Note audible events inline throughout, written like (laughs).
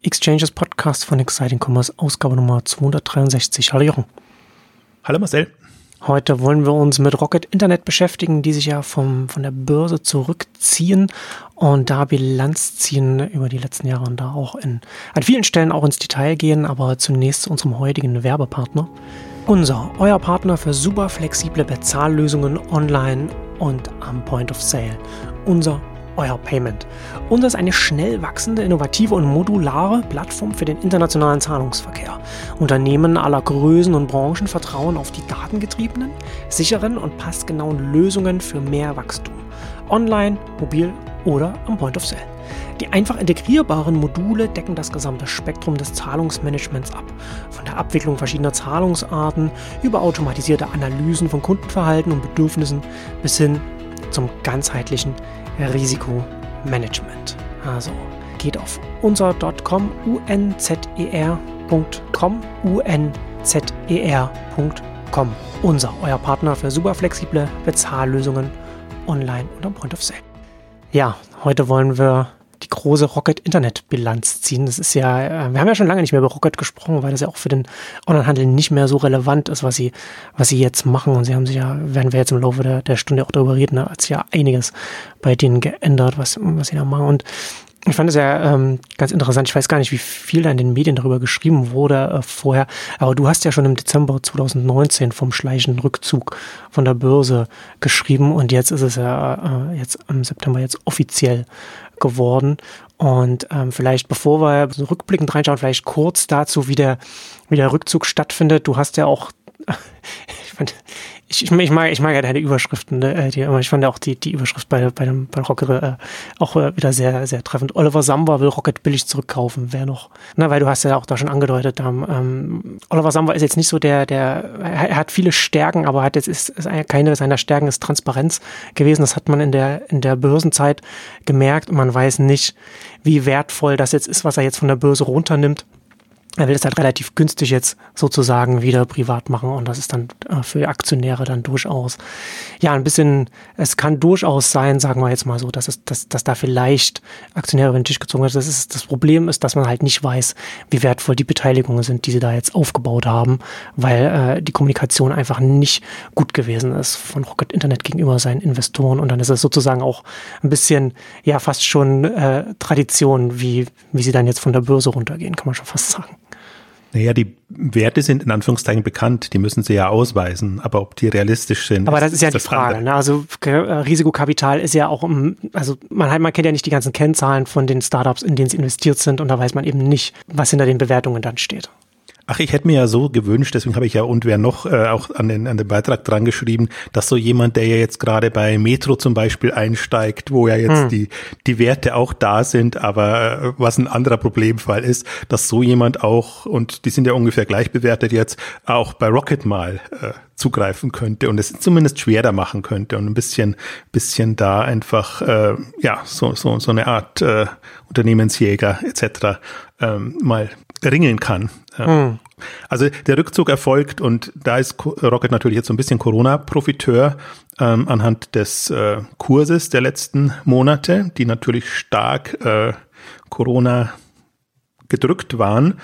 Exchanges Podcast von Exciting Commerce, Ausgabe Nummer 263. Hallo Jochen. Hallo Marcel. Heute wollen wir uns mit Rocket Internet beschäftigen, die sich ja vom, von der Börse zurückziehen und da Bilanz ziehen über die letzten Jahre und da auch in, an vielen Stellen auch ins Detail gehen, aber zunächst zu unserem heutigen Werbepartner. Unser, euer Partner für super flexible Bezahllösungen online und am Point of Sale. Unser euer Payment. Unser ist eine schnell wachsende, innovative und modulare Plattform für den internationalen Zahlungsverkehr. Unternehmen aller Größen und Branchen vertrauen auf die datengetriebenen, sicheren und passgenauen Lösungen für mehr Wachstum. Online, mobil oder am Point of Sale. Die einfach integrierbaren Module decken das gesamte Spektrum des Zahlungsmanagements ab. Von der Abwicklung verschiedener Zahlungsarten über automatisierte Analysen von Kundenverhalten und Bedürfnissen bis hin zum ganzheitlichen Risikomanagement. Also geht auf unser.com, unzer.com, unzer.com. Unser, euer Partner für super flexible Bezahllösungen online und am Point of Sale. Ja, heute wollen wir die große Rocket-Internet-Bilanz ziehen. Das ist ja, äh, wir haben ja schon lange nicht mehr über Rocket gesprochen, weil das ja auch für den Onlinehandel nicht mehr so relevant ist, was sie, was sie jetzt machen. Und sie haben sich ja, werden wir jetzt im Laufe der, der Stunde auch darüber reden, hat sich ja einiges bei denen geändert, was, was sie da machen. Und ich fand es ja ähm, ganz interessant. Ich weiß gar nicht, wie viel da in den Medien darüber geschrieben wurde äh, vorher. Aber du hast ja schon im Dezember 2019 vom schleichenden Rückzug von der Börse geschrieben und jetzt ist es ja äh, jetzt im September jetzt offiziell geworden. Und ähm, vielleicht, bevor wir so rückblickend reinschauen, vielleicht kurz dazu, wie der, wie der Rückzug stattfindet. Du hast ja auch, (laughs) ich fand, ich, ich, ich, mag, ich mag ja deine Überschriften, ne? die, ich fand ja auch die, die Überschrift bei, bei dem bei Rocket äh, auch äh, wieder sehr, sehr treffend. Oliver Samba will Rocket billig zurückkaufen, wer noch? Na, weil du hast ja auch da schon angedeutet, ähm, Oliver Samba ist jetzt nicht so der, der, er hat viele Stärken, aber hat jetzt ist, ist keine seiner Stärken ist Transparenz gewesen. Das hat man in der, in der Börsenzeit gemerkt man weiß nicht, wie wertvoll das jetzt ist, was er jetzt von der Börse runternimmt er will es halt relativ günstig jetzt sozusagen wieder privat machen und das ist dann äh, für Aktionäre dann durchaus, ja, ein bisschen, es kann durchaus sein, sagen wir jetzt mal so, dass es, dass, dass da vielleicht Aktionäre über den Tisch gezogen werden. Das ist, das Problem ist, dass man halt nicht weiß, wie wertvoll die Beteiligungen sind, die sie da jetzt aufgebaut haben, weil äh, die Kommunikation einfach nicht gut gewesen ist von Rocket Internet gegenüber seinen Investoren und dann ist es sozusagen auch ein bisschen, ja, fast schon äh, Tradition, wie, wie sie dann jetzt von der Börse runtergehen, kann man schon fast sagen. Naja, die Werte sind in Anführungszeichen bekannt, die müssen sie ja ausweisen, aber ob die realistisch sind. Aber das ist, ist ja die Frage. Ne? Also äh, Risikokapital ist ja auch, also man, man kennt ja nicht die ganzen Kennzahlen von den Startups, in denen sie investiert sind und da weiß man eben nicht, was hinter den Bewertungen dann steht. Ach, ich hätte mir ja so gewünscht, deswegen habe ich ja und wer noch äh, auch an den, an den Beitrag dran geschrieben, dass so jemand, der ja jetzt gerade bei Metro zum Beispiel einsteigt, wo ja jetzt hm. die, die Werte auch da sind, aber äh, was ein anderer Problemfall ist, dass so jemand auch, und die sind ja ungefähr gleich bewertet jetzt, auch bei Rocket mal äh, zugreifen könnte und es zumindest schwerer machen könnte und ein bisschen, bisschen da einfach, äh, ja, so, so, so eine Art äh, Unternehmensjäger etc. Ähm, mal ringen kann. Mhm. Also der Rückzug erfolgt und da ist Rocket natürlich jetzt so ein bisschen Corona-Profiteur ähm, anhand des äh, Kurses der letzten Monate, die natürlich stark äh, Corona gedrückt waren.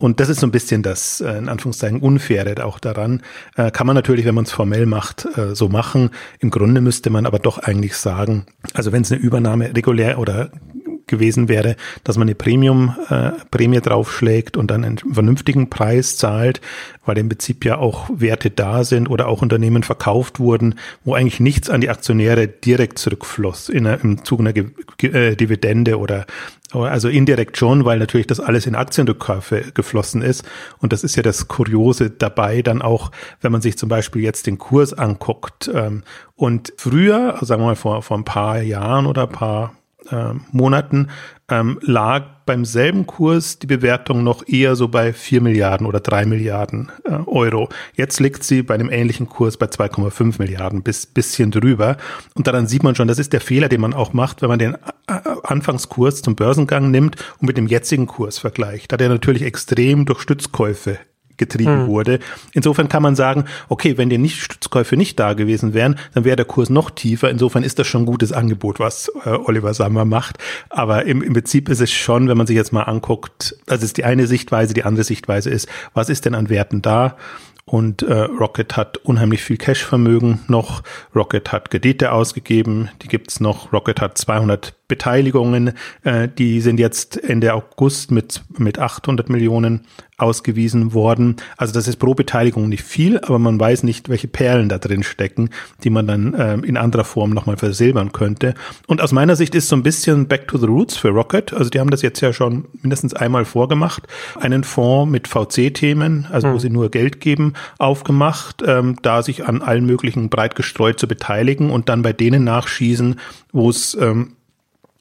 Und das ist so ein bisschen das, äh, in Anführungszeichen, Unfaire auch daran. Äh, kann man natürlich, wenn man es formell macht, äh, so machen. Im Grunde müsste man aber doch eigentlich sagen, also wenn es eine Übernahme regulär oder gewesen wäre, dass man eine Premium, äh, Prämie draufschlägt und dann einen vernünftigen Preis zahlt, weil im Prinzip ja auch Werte da sind oder auch Unternehmen verkauft wurden, wo eigentlich nichts an die Aktionäre direkt zurückfloss in einer, im Zuge einer Ge äh, Dividende oder also indirekt schon, weil natürlich das alles in Aktienrückkäufe geflossen ist. Und das ist ja das Kuriose dabei, dann auch, wenn man sich zum Beispiel jetzt den Kurs anguckt. Ähm, und früher, also sagen wir mal vor, vor ein paar Jahren oder ein paar äh, Monaten ähm, lag beim selben Kurs die Bewertung noch eher so bei 4 Milliarden oder 3 Milliarden äh, Euro. Jetzt liegt sie bei einem ähnlichen Kurs bei 2,5 Milliarden, bis bisschen drüber. Und daran sieht man schon, das ist der Fehler, den man auch macht, wenn man den äh, Anfangskurs zum Börsengang nimmt und mit dem jetzigen Kurs vergleicht. Da der natürlich extrem durch Stützkäufe getrieben hm. wurde. Insofern kann man sagen, okay, wenn die Nichtstützkäufe nicht da gewesen wären, dann wäre der Kurs noch tiefer. Insofern ist das schon ein gutes Angebot, was äh, Oliver Sammer macht. Aber im, im Prinzip ist es schon, wenn man sich jetzt mal anguckt, also ist die eine Sichtweise, die andere Sichtweise ist, was ist denn an Werten da? Und äh, Rocket hat unheimlich viel Cash-Vermögen noch. Rocket hat Kredite ausgegeben, die gibt's noch. Rocket hat 200 Beteiligungen, äh, die sind jetzt Ende August mit, mit 800 Millionen ausgewiesen worden. Also das ist pro Beteiligung nicht viel, aber man weiß nicht, welche Perlen da drin stecken, die man dann ähm, in anderer Form nochmal versilbern könnte. Und aus meiner Sicht ist so ein bisschen Back to the Roots für Rocket. Also die haben das jetzt ja schon mindestens einmal vorgemacht. Einen Fonds mit VC-Themen, also mhm. wo hm. sie nur Geld geben, aufgemacht, ähm, da sich an allen möglichen breit gestreut zu beteiligen und dann bei denen nachschießen, wo es ähm,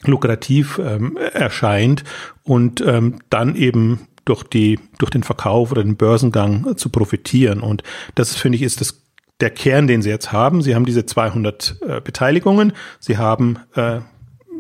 lukrativ ähm, erscheint und ähm, dann eben durch die, durch den Verkauf oder den Börsengang zu profitieren. Und das, finde ich, ist das, der Kern, den sie jetzt haben. Sie haben diese 200 äh, Beteiligungen. Sie haben äh,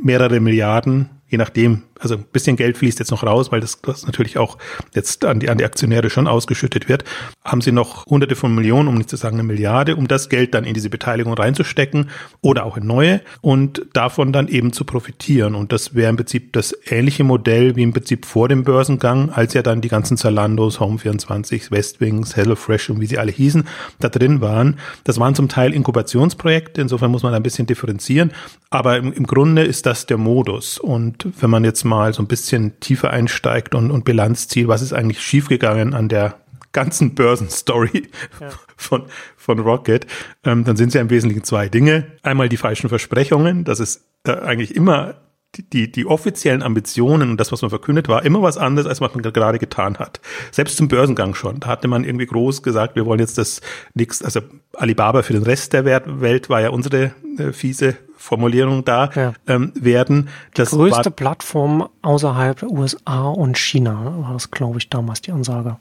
mehrere Milliarden, je nachdem, also ein bisschen Geld fließt jetzt noch raus, weil das, das natürlich auch jetzt an die, an die Aktionäre schon ausgeschüttet wird, haben sie noch hunderte von Millionen, um nicht zu sagen eine Milliarde, um das Geld dann in diese Beteiligung reinzustecken oder auch in neue und davon dann eben zu profitieren. Und das wäre im Prinzip das ähnliche Modell wie im Prinzip vor dem Börsengang, als ja dann die ganzen Zalandos, Home24, Westwings, HelloFresh und wie sie alle hießen, da drin waren. Das waren zum Teil Inkubationsprojekte, insofern muss man ein bisschen differenzieren, aber im, im Grunde ist das der Modus. Und wenn man jetzt mal so ein bisschen tiefer einsteigt und, und Bilanz zieht, was ist eigentlich schiefgegangen an der ganzen Börsenstory ja. (laughs) von, von Rocket, ähm, dann sind es ja im Wesentlichen zwei Dinge. Einmal die falschen Versprechungen, das ist äh, eigentlich immer die, die, die offiziellen Ambitionen und das, was man verkündet, war immer was anderes, als was man gerade getan hat. Selbst zum Börsengang schon. Da hatte man irgendwie groß gesagt, wir wollen jetzt das nichts, also Alibaba für den Rest der Welt war ja unsere äh, fiese Formulierung da ja. ähm, werden. Das die größte Plattform außerhalb der USA und China war das, glaube ich, damals die Ansage.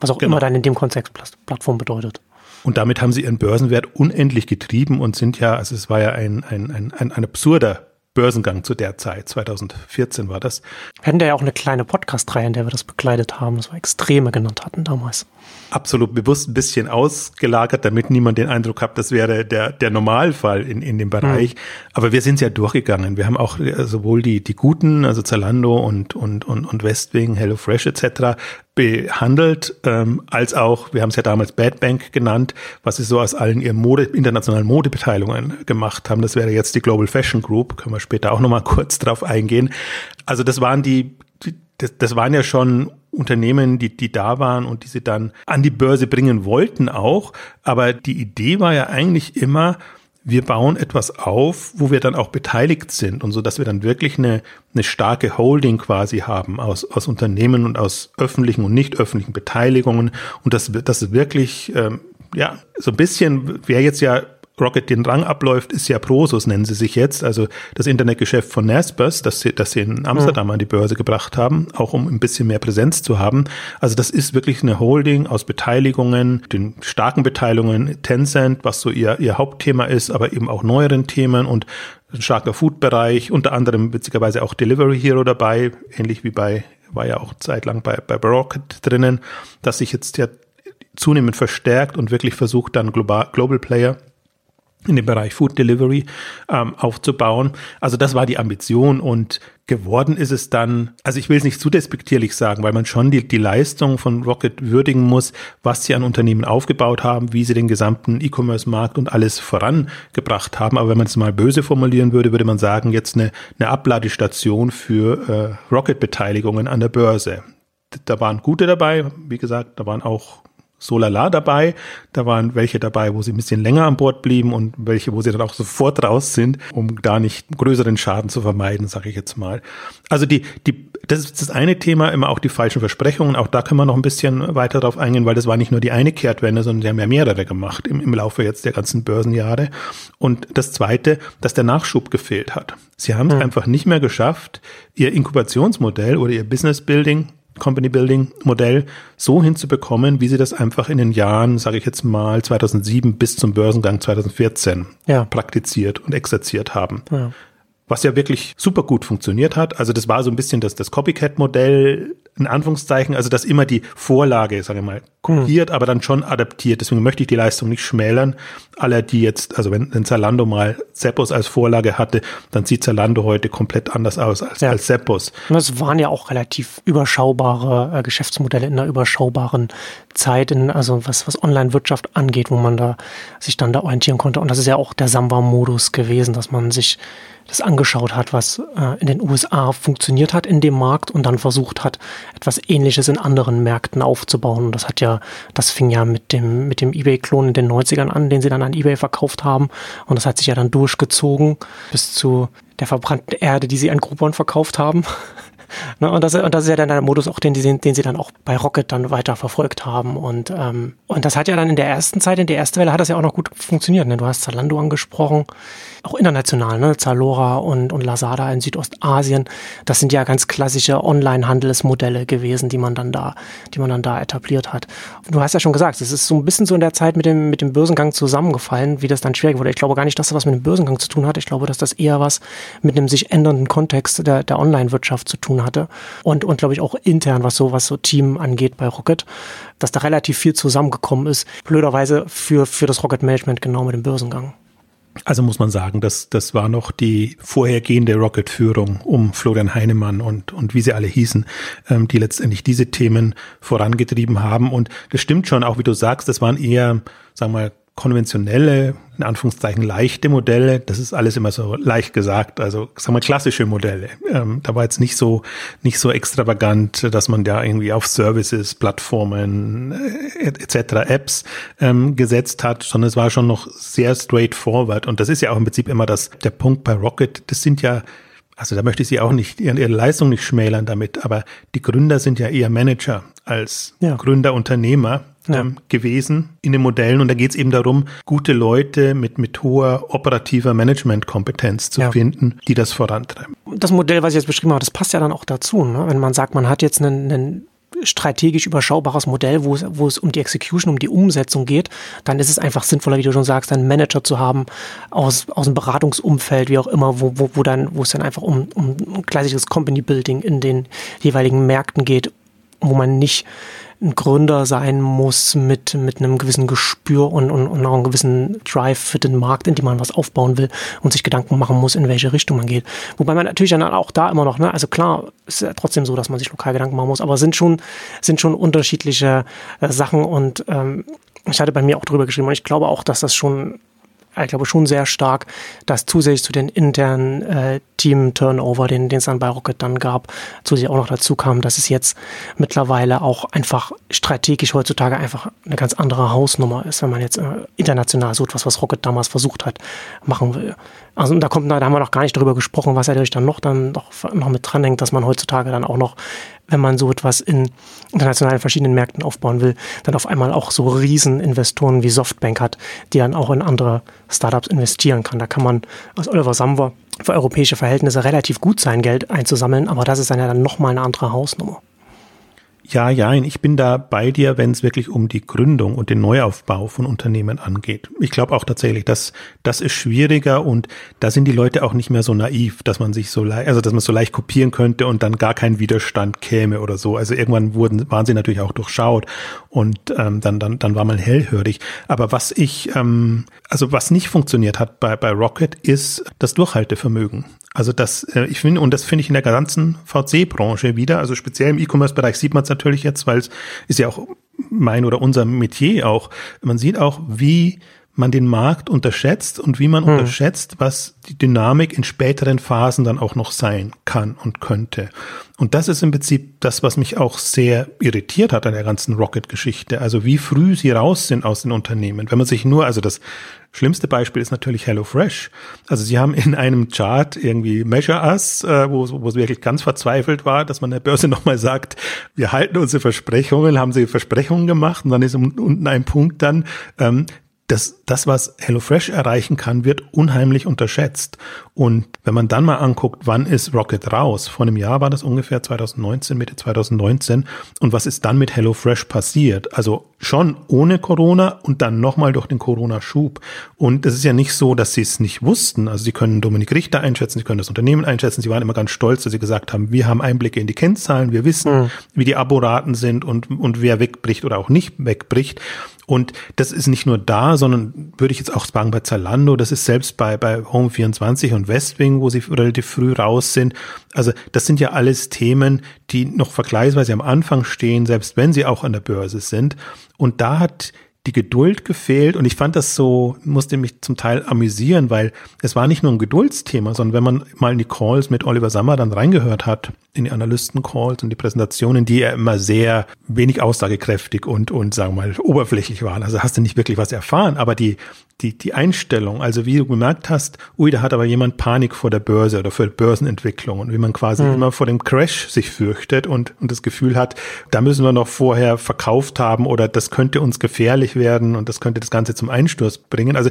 Was auch genau. immer dann in dem Kontext Plattform bedeutet. Und damit haben sie ihren Börsenwert unendlich getrieben und sind ja, also es war ja ein, ein, ein, ein, ein absurder Börsengang zu der Zeit, 2014 war das. Wir hatten ja auch eine kleine Podcast-Reihe, in der wir das begleitet haben, das wir Extreme genannt hatten damals. Absolut bewusst ein bisschen ausgelagert, damit niemand den Eindruck hat, das wäre der, der Normalfall in, in dem Bereich. Mhm. Aber wir sind es ja durchgegangen. Wir haben auch äh, sowohl die, die guten, also Zalando und, und, und, und Westwing, HelloFresh etc., behandelt, ähm, als auch, wir haben es ja damals Bad Bank genannt, was sie so aus allen ihren Mode, internationalen Modebeteiligungen gemacht haben. Das wäre jetzt die Global Fashion Group, können wir später auch nochmal (laughs) kurz drauf eingehen. Also das waren die, die das, das waren ja schon Unternehmen, die, die da waren und die sie dann an die Börse bringen wollten auch. Aber die Idee war ja eigentlich immer, wir bauen etwas auf, wo wir dann auch beteiligt sind und so, dass wir dann wirklich eine, eine starke Holding quasi haben aus, aus Unternehmen und aus öffentlichen und nicht öffentlichen Beteiligungen und das, das wirklich, ähm, ja, so ein bisschen, wer jetzt ja Rocket den Rang abläuft, ist ja Prosus, nennen sie sich jetzt, also das Internetgeschäft von Naspers, das sie, das sie in Amsterdam mhm. an die Börse gebracht haben, auch um ein bisschen mehr Präsenz zu haben. Also das ist wirklich eine Holding aus Beteiligungen, den starken Beteiligungen Tencent, was so ihr, ihr Hauptthema ist, aber eben auch neueren Themen und ein starker Food-Bereich, unter anderem witzigerweise auch Delivery Hero dabei, ähnlich wie bei, war ja auch zeitlang bei, bei Rocket drinnen, dass sich jetzt ja zunehmend verstärkt und wirklich versucht dann Global, Global Player in dem Bereich Food Delivery ähm, aufzubauen. Also das war die Ambition und geworden ist es dann, also ich will es nicht zu despektierlich sagen, weil man schon die, die Leistung von Rocket würdigen muss, was sie an Unternehmen aufgebaut haben, wie sie den gesamten E-Commerce-Markt und alles vorangebracht haben. Aber wenn man es mal böse formulieren würde, würde man sagen, jetzt eine, eine Abladestation für äh, Rocket-Beteiligungen an der Börse. Da waren gute dabei, wie gesagt, da waren auch so lala dabei. Da waren welche dabei, wo sie ein bisschen länger an Bord blieben und welche, wo sie dann auch sofort raus sind, um da nicht größeren Schaden zu vermeiden, sage ich jetzt mal. Also die, die, das ist das eine Thema, immer auch die falschen Versprechungen. Auch da können wir noch ein bisschen weiter drauf eingehen, weil das war nicht nur die eine Kehrtwende, sondern sie haben ja mehrere gemacht im, im Laufe jetzt der ganzen Börsenjahre. Und das zweite, dass der Nachschub gefehlt hat. Sie haben es mhm. einfach nicht mehr geschafft, ihr Inkubationsmodell oder ihr Business Building Company Building Modell so hinzubekommen, wie sie das einfach in den Jahren, sage ich jetzt mal 2007 bis zum Börsengang 2014 ja. praktiziert und exerziert haben. Ja. Was ja wirklich super gut funktioniert hat. Also das war so ein bisschen das, das Copycat-Modell, in Anführungszeichen, also dass immer die Vorlage, sage ich mal, kopiert, hm. aber dann schon adaptiert. Deswegen möchte ich die Leistung nicht schmälern. Alle, die jetzt, also wenn, wenn Zalando mal Seppos als Vorlage hatte, dann sieht Zalando heute komplett anders aus als, ja. als Seppos. Das waren ja auch relativ überschaubare äh, Geschäftsmodelle in einer überschaubaren Zeit, in, also was, was Online-Wirtschaft angeht, wo man da sich dann da orientieren konnte. Und das ist ja auch der Samba-Modus gewesen, dass man sich das angeschaut hat, was äh, in den USA funktioniert hat in dem Markt und dann versucht hat, etwas Ähnliches in anderen Märkten aufzubauen. Und das hat ja, das fing ja mit dem, mit dem eBay-Klon in den 90ern an, den sie dann an eBay verkauft haben. Und das hat sich ja dann durchgezogen bis zu der verbrannten Erde, die sie an Groupon verkauft haben. (laughs) Ne, und, das, und das ist ja dann der Modus auch, den, den, den sie dann auch bei Rocket dann weiter verfolgt haben. Und, ähm, und das hat ja dann in der ersten Zeit, in der ersten Welle hat das ja auch noch gut funktioniert. Ne? Du hast Zalando angesprochen, auch international, ne? Zalora und, und Lazada in Südostasien. Das sind ja ganz klassische Online-Handelsmodelle gewesen, die man dann da, die man dann da etabliert hat. Du hast ja schon gesagt, es ist so ein bisschen so in der Zeit mit dem, mit dem Börsengang zusammengefallen, wie das dann schwierig wurde. Ich glaube gar nicht, dass das was mit dem Börsengang zu tun hat. Ich glaube, dass das eher was mit einem sich ändernden Kontext der, der Online-Wirtschaft zu tun hatte. Und, und glaube ich auch intern, was so, was so Team angeht bei Rocket, dass da relativ viel zusammengekommen ist. Blöderweise für, für das Rocket Management genau mit dem Börsengang. Also muss man sagen, das, das war noch die vorhergehende Rocket-Führung um Florian Heinemann und, und wie sie alle hießen, ähm, die letztendlich diese Themen vorangetrieben haben. Und das stimmt schon, auch wie du sagst, das waren eher, sagen wir mal, konventionelle, in Anführungszeichen leichte Modelle, das ist alles immer so leicht gesagt, also sagen wir klassische Modelle. Ähm, da war jetzt nicht so nicht so extravagant, dass man da irgendwie auf Services, Plattformen äh, etc. Apps ähm, gesetzt hat, sondern es war schon noch sehr straightforward und das ist ja auch im Prinzip immer das der Punkt bei Rocket. Das sind ja also da möchte ich sie auch nicht, ihre Leistung nicht schmälern damit, aber die Gründer sind ja eher Manager als ja. Gründer, Unternehmer ja. ähm, gewesen in den Modellen. Und da geht es eben darum, gute Leute mit, mit hoher operativer Managementkompetenz zu ja. finden, die das vorantreiben. Das Modell, was ich jetzt beschrieben habe, das passt ja dann auch dazu. Ne? Wenn man sagt, man hat jetzt einen, einen strategisch überschaubares Modell, wo es, wo es um die Execution, um die Umsetzung geht, dann ist es einfach sinnvoller, wie du schon sagst, einen Manager zu haben aus, aus dem Beratungsumfeld, wie auch immer, wo, wo, wo dann, wo es dann einfach um, um klassisches Company Building in den jeweiligen Märkten geht, wo man nicht ein Gründer sein muss mit, mit einem gewissen Gespür und, und, und auch einem gewissen Drive für den Markt, in dem man was aufbauen will und sich Gedanken machen muss, in welche Richtung man geht. Wobei man natürlich dann auch da immer noch, ne, also klar, ist ja trotzdem so, dass man sich lokal Gedanken machen muss, aber sind schon, sind schon unterschiedliche äh, Sachen und ähm, ich hatte bei mir auch drüber geschrieben und ich glaube auch, dass das schon ich glaube schon sehr stark, dass zusätzlich zu den internen äh, Team-Turnover, den, es dann bei Rocket dann gab, zusätzlich auch noch dazu kam, dass es jetzt mittlerweile auch einfach strategisch heutzutage einfach eine ganz andere Hausnummer ist, wenn man jetzt äh, international so etwas, was Rocket damals versucht hat, machen will. Also da kommt, da haben wir noch gar nicht drüber gesprochen, was natürlich dann noch dann noch, noch mit dranhängt, dass man heutzutage dann auch noch, wenn man so etwas in internationalen verschiedenen Märkten aufbauen will, dann auf einmal auch so Rieseninvestoren wie Softbank hat, die dann auch in andere Startups investieren kann. Da kann man aus Oliver Samwer für europäische Verhältnisse relativ gut sein, Geld einzusammeln, aber das ist dann ja dann nochmal eine andere Hausnummer. Ja, ja, ich bin da bei dir, wenn es wirklich um die Gründung und den Neuaufbau von Unternehmen angeht. Ich glaube auch tatsächlich, dass das ist schwieriger und da sind die Leute auch nicht mehr so naiv, dass man sich so leicht, also dass man so leicht kopieren könnte und dann gar kein Widerstand käme oder so. Also irgendwann wurden, waren sie natürlich auch durchschaut und ähm, dann, dann, dann war man hellhörig. Aber was ich, ähm, also was nicht funktioniert hat bei, bei Rocket, ist das Durchhaltevermögen. Also das, äh, ich finde, und das finde ich in der ganzen VC-Branche wieder, also speziell im E-Commerce-Bereich sieht man es natürlich jetzt, weil es ist ja auch mein oder unser Metier auch. Man sieht auch, wie man den Markt unterschätzt und wie man hm. unterschätzt, was die Dynamik in späteren Phasen dann auch noch sein kann und könnte. Und das ist im Prinzip das, was mich auch sehr irritiert hat an der ganzen Rocket-Geschichte. Also wie früh sie raus sind aus den Unternehmen. Wenn man sich nur, also das schlimmste Beispiel ist natürlich HelloFresh. Also sie haben in einem Chart irgendwie Measure Us, äh, wo, wo es wirklich ganz verzweifelt war, dass man der Börse (laughs) nochmal sagt, wir halten unsere Versprechungen, haben sie Versprechungen gemacht und dann ist unten ein Punkt dann, ähm, das, das, was HelloFresh erreichen kann, wird unheimlich unterschätzt. Und wenn man dann mal anguckt, wann ist Rocket raus? Vor einem Jahr war das ungefähr 2019, Mitte 2019. Und was ist dann mit HelloFresh passiert? Also schon ohne Corona und dann nochmal durch den Corona-Schub. Und es ist ja nicht so, dass sie es nicht wussten. Also sie können Dominik Richter einschätzen, sie können das Unternehmen einschätzen. Sie waren immer ganz stolz, dass sie gesagt haben, wir haben Einblicke in die Kennzahlen, wir wissen, mhm. wie die Aboraten sind und, und wer wegbricht oder auch nicht wegbricht. Und das ist nicht nur da, sondern würde ich jetzt auch sagen bei Zalando, das ist selbst bei, bei Home24 und Westwing, wo sie relativ früh raus sind. Also das sind ja alles Themen, die noch vergleichsweise am Anfang stehen, selbst wenn sie auch an der Börse sind. Und da hat die Geduld gefehlt und ich fand das so, musste mich zum Teil amüsieren, weil es war nicht nur ein Geduldsthema, sondern wenn man mal in die Calls mit Oliver Sammer dann reingehört hat, in die Analysten-Calls und die Präsentationen, die ja immer sehr wenig aussagekräftig und, und sagen wir mal oberflächlich waren. Also hast du nicht wirklich was erfahren, aber die, die, die Einstellung, also wie du gemerkt hast, ui, da hat aber jemand Panik vor der Börse oder für Börsenentwicklung und wie man quasi mhm. immer vor dem Crash sich fürchtet und, und das Gefühl hat, da müssen wir noch vorher verkauft haben oder das könnte uns gefährlich werden und das könnte das Ganze zum Einsturz bringen. Also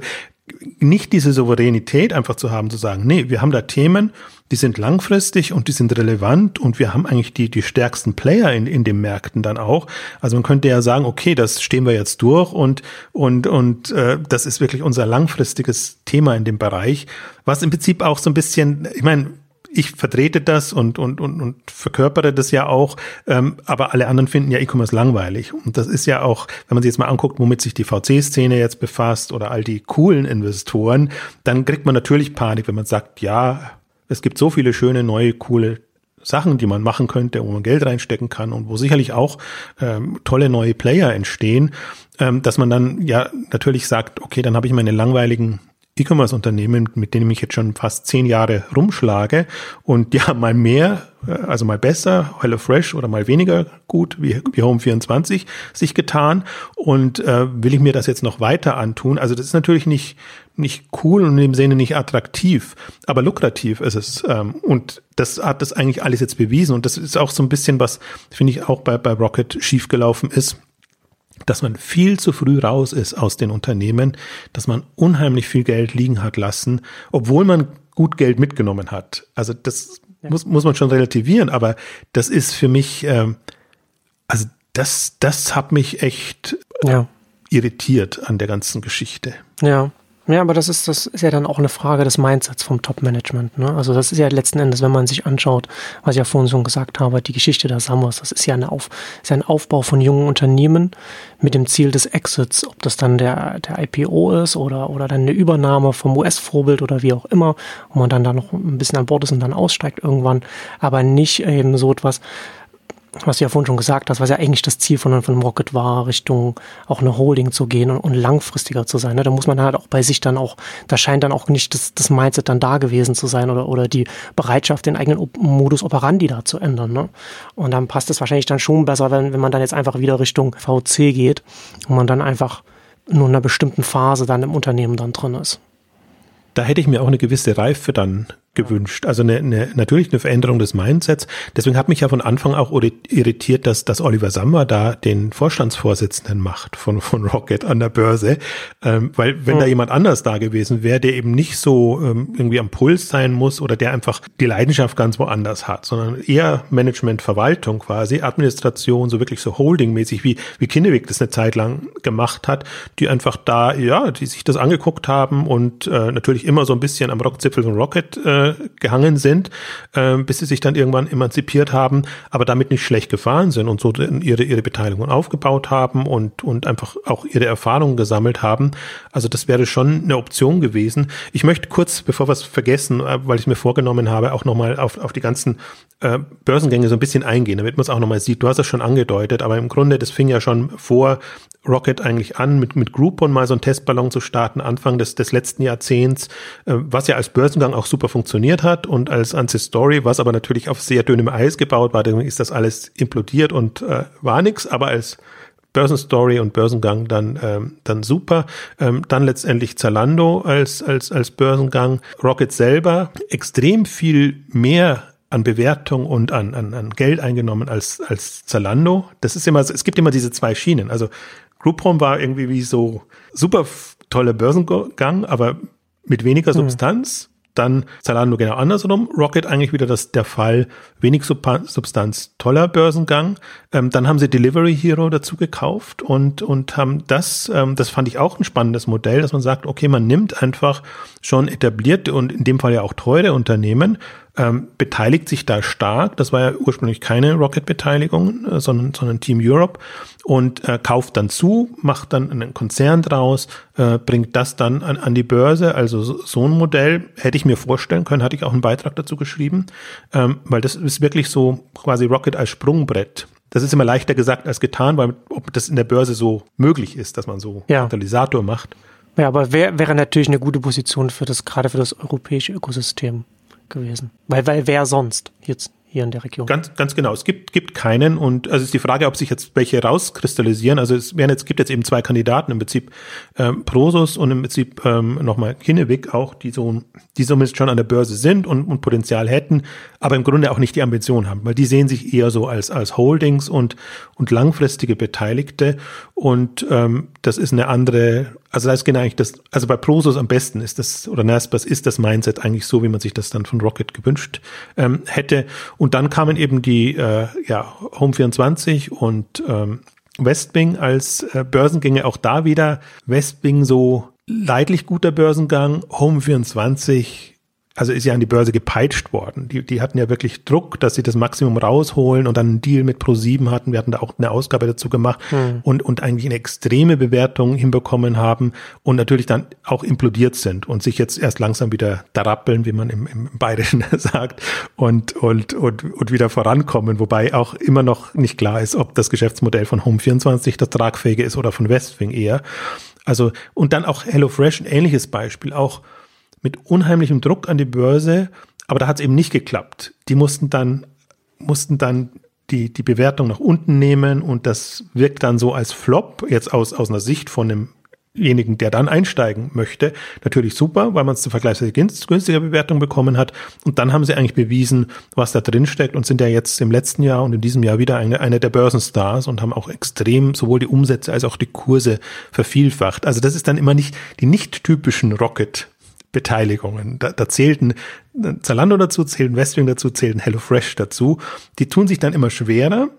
nicht diese Souveränität einfach zu haben, zu sagen, nee, wir haben da Themen, die sind langfristig und die sind relevant und wir haben eigentlich die, die stärksten Player in, in den Märkten dann auch. Also man könnte ja sagen, okay, das stehen wir jetzt durch und, und, und äh, das ist wirklich unser langfristiges Thema in dem Bereich, was im Prinzip auch so ein bisschen, ich meine, ich vertrete das und, und, und, und verkörpere das ja auch, ähm, aber alle anderen finden ja E-Commerce langweilig. Und das ist ja auch, wenn man sich jetzt mal anguckt, womit sich die VC-Szene jetzt befasst oder all die coolen Investoren, dann kriegt man natürlich Panik, wenn man sagt, ja, es gibt so viele schöne, neue, coole Sachen, die man machen könnte, wo man Geld reinstecken kann und wo sicherlich auch ähm, tolle neue Player entstehen, ähm, dass man dann ja natürlich sagt, okay, dann habe ich meine langweiligen E-Commerce-Unternehmen, mit denen ich jetzt schon fast zehn Jahre rumschlage und ja, (laughs) mal mehr, äh, also mal besser, HelloFresh oder mal weniger gut wie, wie Home24 sich getan und äh, will ich mir das jetzt noch weiter antun? Also das ist natürlich nicht, nicht cool und in dem Sinne nicht attraktiv, aber lukrativ ist es ähm, und das hat das eigentlich alles jetzt bewiesen und das ist auch so ein bisschen was, finde ich, auch bei, bei Rocket schiefgelaufen ist dass man viel zu früh raus ist aus den Unternehmen, dass man unheimlich viel Geld liegen hat lassen, obwohl man gut Geld mitgenommen hat. Also das ja. muss, muss man schon relativieren, aber das ist für mich, ähm, also das, das hat mich echt ja. irritiert an der ganzen Geschichte. Ja, ja, aber das ist, das ist ja dann auch eine Frage des Mindsets vom Top-Management. Ne? Also das ist ja letzten Endes, wenn man sich anschaut, was ich ja vorhin schon gesagt habe, die Geschichte der Summers, das ist ja, eine Auf, ist ein Aufbau von jungen Unternehmen mit dem Ziel des Exits, ob das dann der, der IPO ist oder, oder dann eine Übernahme vom US-Vorbild oder wie auch immer, wo man dann da noch ein bisschen an Bord ist und dann aussteigt irgendwann, aber nicht eben so etwas, was du ja vorhin schon gesagt hast, was ja eigentlich das Ziel von, von Rocket war, Richtung auch eine Holding zu gehen und, und langfristiger zu sein. Ne? Da muss man halt auch bei sich dann auch, da scheint dann auch nicht das, das Mindset dann da gewesen zu sein oder, oder die Bereitschaft, den eigenen Modus operandi da zu ändern. Ne? Und dann passt es wahrscheinlich dann schon besser, wenn, wenn man dann jetzt einfach wieder Richtung VC geht und man dann einfach nur in einer bestimmten Phase dann im Unternehmen dann drin ist. Da hätte ich mir auch eine gewisse Reife dann gewünscht. Also eine, eine, natürlich eine Veränderung des Mindsets. Deswegen hat mich ja von Anfang auch irritiert, dass, dass Oliver Samwer da den Vorstandsvorsitzenden macht von, von Rocket an der Börse. Ähm, weil wenn mhm. da jemand anders da gewesen wäre, der eben nicht so ähm, irgendwie am Puls sein muss oder der einfach die Leidenschaft ganz woanders hat, sondern eher Management, Verwaltung quasi, Administration, so wirklich so Holding-mäßig, wie, wie Kinnewig das eine Zeit lang gemacht hat, die einfach da, ja, die sich das angeguckt haben und äh, natürlich immer so ein bisschen am Rockzipfel von Rocket äh, gehangen sind, äh, bis sie sich dann irgendwann emanzipiert haben, aber damit nicht schlecht gefahren sind und so ihre, ihre Beteiligung aufgebaut haben und, und einfach auch ihre Erfahrungen gesammelt haben. Also das wäre schon eine Option gewesen. Ich möchte kurz, bevor wir es vergessen, äh, weil ich mir vorgenommen habe, auch nochmal auf, auf die ganzen äh, Börsengänge so ein bisschen eingehen, damit man es auch nochmal sieht. Du hast es schon angedeutet, aber im Grunde, das fing ja schon vor Rocket eigentlich an, mit, mit Groupon mal so einen Testballon zu starten, Anfang des, des letzten Jahrzehnts, äh, was ja als Börsengang auch super funktioniert hat und als Story, was aber natürlich auf sehr dünnem Eis gebaut war, deswegen ist das alles implodiert und äh, war nix, aber als Börsenstory und Börsengang dann ähm, dann super. Ähm, dann letztendlich Zalando als als als Börsengang. Rocket selber extrem viel mehr an Bewertung und an, an, an Geld eingenommen als, als Zalando. Das ist immer, es gibt immer diese zwei Schienen. Also Groupon war irgendwie wie so super toller Börsengang, aber mit weniger hm. Dann Zalando genau andersrum. Rocket eigentlich wieder das, der Fall. Wenig Substanz, toller Börsengang. Ähm, dann haben sie Delivery Hero dazu gekauft und, und haben das, ähm, das fand ich auch ein spannendes Modell, dass man sagt, okay, man nimmt einfach schon etablierte und in dem Fall ja auch teure Unternehmen, ähm, beteiligt sich da stark. Das war ja ursprünglich keine Rocket-Beteiligung, äh, sondern, sondern Team Europe und äh, kauft dann zu, macht dann einen Konzern draus, äh, bringt das dann an, an die Börse. Also so, so, ein Modell hätte ich mir vorstellen können, hatte ich auch einen Beitrag dazu geschrieben, ähm, weil das ist wirklich so quasi Rocket als Sprungbrett. Das ist immer leichter gesagt als getan, weil ob das in der Börse so möglich ist, dass man so ja. Katalysator macht. Ja, aber wär, wäre natürlich eine gute Position für das, gerade für das europäische Ökosystem gewesen. Weil, weil wer sonst jetzt hier in der Region? Ganz, ganz genau. Es gibt, gibt keinen und also ist die Frage, ob sich jetzt welche rauskristallisieren. Also es werden jetzt, gibt jetzt eben zwei Kandidaten im Prinzip ähm, Prosus und im Prinzip ähm, nochmal Kinnevik auch, die so, die zumindest schon an der Börse sind und, und Potenzial hätten, aber im Grunde auch nicht die Ambition haben, weil die sehen sich eher so als, als Holdings und, und langfristige Beteiligte und ähm, das ist eine andere also da ist genau eigentlich das, also bei Prosus am besten ist das, oder Naspers ist das Mindset eigentlich so, wie man sich das dann von Rocket gewünscht ähm, hätte. Und dann kamen eben die äh, ja, Home24 und ähm, Westwing als äh, Börsengänge auch da wieder. Westwing so leidlich guter Börsengang, Home24 also ist ja an die Börse gepeitscht worden. Die, die hatten ja wirklich Druck, dass sie das Maximum rausholen und dann einen Deal mit Pro7 hatten. Wir hatten da auch eine Ausgabe dazu gemacht hm. und, und eigentlich eine extreme Bewertung hinbekommen haben und natürlich dann auch implodiert sind und sich jetzt erst langsam wieder darappeln, wie man im, im Bayerischen (laughs) sagt, und, und, und, und wieder vorankommen, wobei auch immer noch nicht klar ist, ob das Geschäftsmodell von Home24 das tragfähige ist oder von Westwing eher. Also, und dann auch HelloFresh, ein ähnliches Beispiel, auch mit unheimlichem Druck an die Börse, aber da hat es eben nicht geklappt. Die mussten dann, mussten dann die, die Bewertung nach unten nehmen und das wirkt dann so als Flop, jetzt aus, aus einer Sicht von demjenigen, der dann einsteigen möchte, natürlich super, weil man es zu vergleichsweise günstiger Bewertung bekommen hat. Und dann haben sie eigentlich bewiesen, was da drin steckt und sind ja jetzt im letzten Jahr und in diesem Jahr wieder eine, eine der Börsenstars und haben auch extrem sowohl die Umsätze als auch die Kurse vervielfacht. Also das ist dann immer nicht die nicht typischen Rocket Beteiligungen. Da, da zählten Zalando dazu, zählten Westwing dazu, zählten HelloFresh dazu. Die tun sich dann immer schwerer.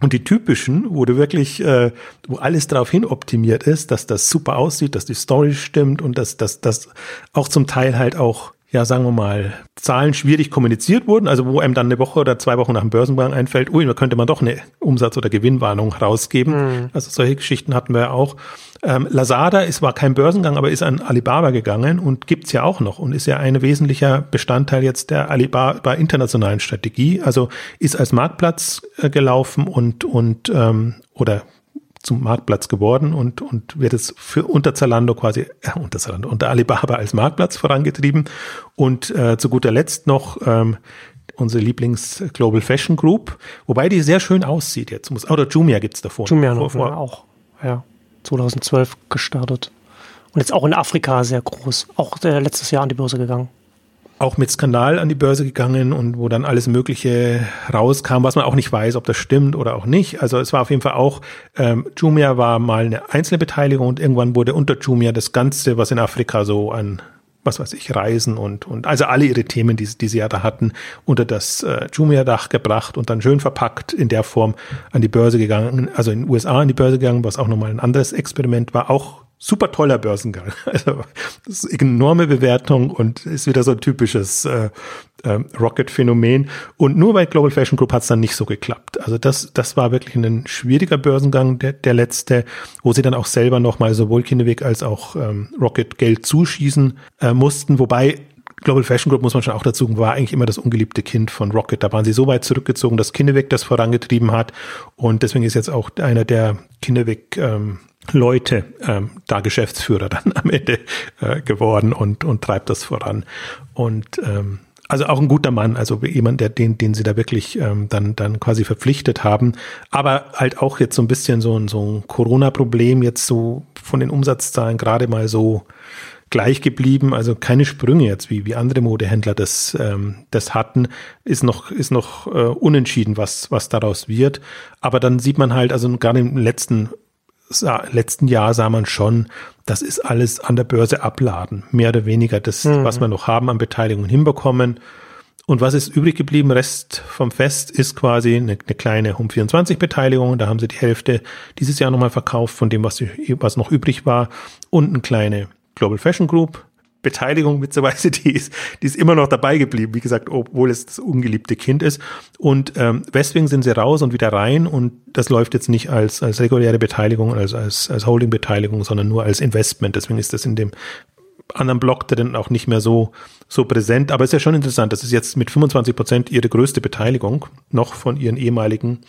Und die typischen, wo du wirklich, äh, wo alles darauf hin optimiert ist, dass das super aussieht, dass die Story stimmt und dass das auch zum Teil halt auch ja, sagen wir mal, Zahlen schwierig kommuniziert wurden, also wo einem dann eine Woche oder zwei Wochen nach dem Börsengang einfällt, ui, da könnte man doch eine Umsatz- oder Gewinnwarnung rausgeben. Mhm. Also solche Geschichten hatten wir auch. Ähm, Lazada ist, war kein Börsengang, aber ist an Alibaba gegangen und gibt's ja auch noch und ist ja ein wesentlicher Bestandteil jetzt der Alibaba internationalen Strategie. Also ist als Marktplatz äh, gelaufen und, und ähm, oder zum Marktplatz geworden und, und wird es für unter Zalando quasi, äh, unter Zalando, unter Alibaba als Marktplatz vorangetrieben. Und äh, zu guter Letzt noch ähm, unsere Lieblings Global Fashion Group, wobei die sehr schön aussieht jetzt. Muss, oder Jumia gibt's davor. Jumia noch, vor, vor, auch, ja. 2012 gestartet. Und jetzt auch in Afrika sehr groß. Auch äh, letztes Jahr an die Börse gegangen auch mit Skandal an die Börse gegangen und wo dann alles Mögliche rauskam, was man auch nicht weiß, ob das stimmt oder auch nicht. Also es war auf jeden Fall auch, ähm, Jumia war mal eine einzelne Beteiligung und irgendwann wurde unter Jumia das Ganze, was in Afrika so an was weiß ich, Reisen und, und also alle ihre Themen, die, die sie ja da hatten, unter das äh, Jumia-Dach gebracht und dann schön verpackt in der Form an die Börse gegangen, also in den USA an die Börse gegangen, was auch nochmal ein anderes Experiment war, auch super toller Börsengang. (laughs) Also das ist enorme Bewertung und ist wieder so ein typisches äh, äh, Rocket-Phänomen. Und nur bei Global Fashion Group hat es dann nicht so geklappt. Also das, das war wirklich ein schwieriger Börsengang, der, der letzte, wo sie dann auch selber nochmal sowohl Kinneweg als auch ähm, Rocket Geld zuschießen äh, mussten. Wobei Global Fashion Group, muss man schon auch dazu war eigentlich immer das ungeliebte Kind von Rocket. Da waren sie so weit zurückgezogen, dass Kinneweg das vorangetrieben hat. Und deswegen ist jetzt auch einer der Kinneweg ähm, Leute ähm, da Geschäftsführer (laughs) dann am Ende äh, geworden und, und treibt das voran. Und ähm, also auch ein guter Mann, also jemand, der den, den sie da wirklich ähm, dann, dann quasi verpflichtet haben. Aber halt auch jetzt so ein bisschen so ein, so ein Corona-Problem, jetzt so von den Umsatzzahlen gerade mal so gleich geblieben, also keine Sprünge jetzt, wie, wie andere Modehändler das, ähm, das hatten, ist noch, ist noch äh, unentschieden, was, was daraus wird. Aber dann sieht man halt, also gerade im letzten sah, letzten Jahr sah man schon, das ist alles an der Börse abladen, mehr oder weniger das, mhm. was wir noch haben an Beteiligungen hinbekommen. Und was ist übrig geblieben? Rest vom Fest ist quasi eine, eine kleine Home24-Beteiligung. Da haben sie die Hälfte dieses Jahr nochmal verkauft von dem, was, was noch übrig war. Und eine kleine Global Fashion Group Beteiligung witzigerweise, (laughs) die ist, die ist immer noch dabei geblieben, wie gesagt, obwohl es das ungeliebte Kind ist. Und ähm, Westwing sind sie raus und wieder rein und das läuft jetzt nicht als, als reguläre Beteiligung, als, als, als Holding-Beteiligung, sondern nur als Investment. Deswegen ist das in dem anderen Block dann auch nicht mehr so, so präsent. Aber es ist ja schon interessant, das ist jetzt mit 25 Prozent ihre größte Beteiligung noch von ihren ehemaligen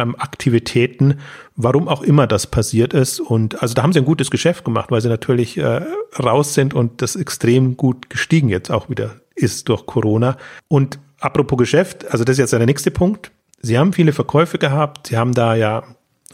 ähm, Aktivitäten, warum auch immer das passiert ist. Und also da haben sie ein gutes Geschäft gemacht, weil sie natürlich äh, raus sind und das extrem gut gestiegen jetzt auch wieder ist durch Corona. Und apropos Geschäft, also das ist jetzt der nächste Punkt. Sie haben viele Verkäufe gehabt, sie haben da ja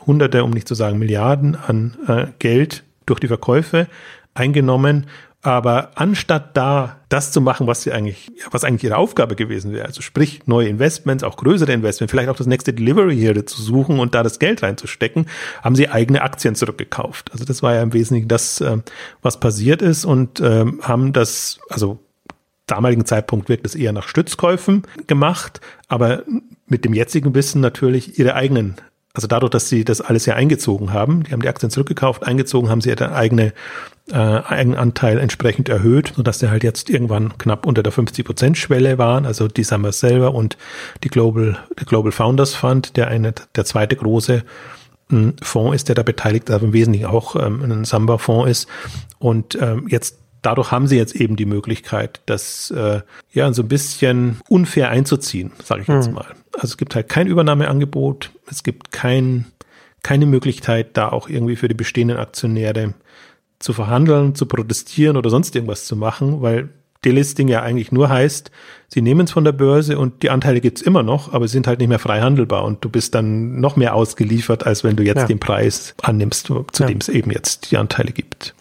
Hunderte, um nicht zu sagen Milliarden an äh, Geld durch die Verkäufe eingenommen. Aber anstatt da das zu machen, was sie eigentlich, was eigentlich ihre Aufgabe gewesen wäre, also sprich neue Investments, auch größere Investments, vielleicht auch das nächste Delivery hier zu suchen und da das Geld reinzustecken, haben sie eigene Aktien zurückgekauft. Also das war ja im Wesentlichen das, ähm, was passiert ist und ähm, haben das, also damaligen Zeitpunkt wirkt es eher nach Stützkäufen gemacht, aber mit dem jetzigen Wissen natürlich ihre eigenen also dadurch, dass sie das alles ja eingezogen haben, die haben die Aktien zurückgekauft, eingezogen, haben sie ja eigene äh, Eigenanteil entsprechend erhöht, sodass sie halt jetzt irgendwann knapp unter der 50-Prozent-Schwelle waren. Also die Summers selber und die Global, der Global Founders Fund, der eine, der zweite große hm, Fonds ist, der da beteiligt, aber im Wesentlichen auch ähm, ein Samba-Fonds ist. Und ähm, jetzt dadurch haben sie jetzt eben die Möglichkeit, das äh, ja so ein bisschen unfair einzuziehen, sage ich jetzt mhm. mal. Also es gibt halt kein Übernahmeangebot, es gibt kein, keine Möglichkeit, da auch irgendwie für die bestehenden Aktionäre zu verhandeln, zu protestieren oder sonst irgendwas zu machen, weil Delisting ja eigentlich nur heißt, sie nehmen es von der Börse und die Anteile gibt's immer noch, aber sie sind halt nicht mehr frei handelbar und du bist dann noch mehr ausgeliefert, als wenn du jetzt ja. den Preis annimmst, zu ja. dem es eben jetzt die Anteile gibt.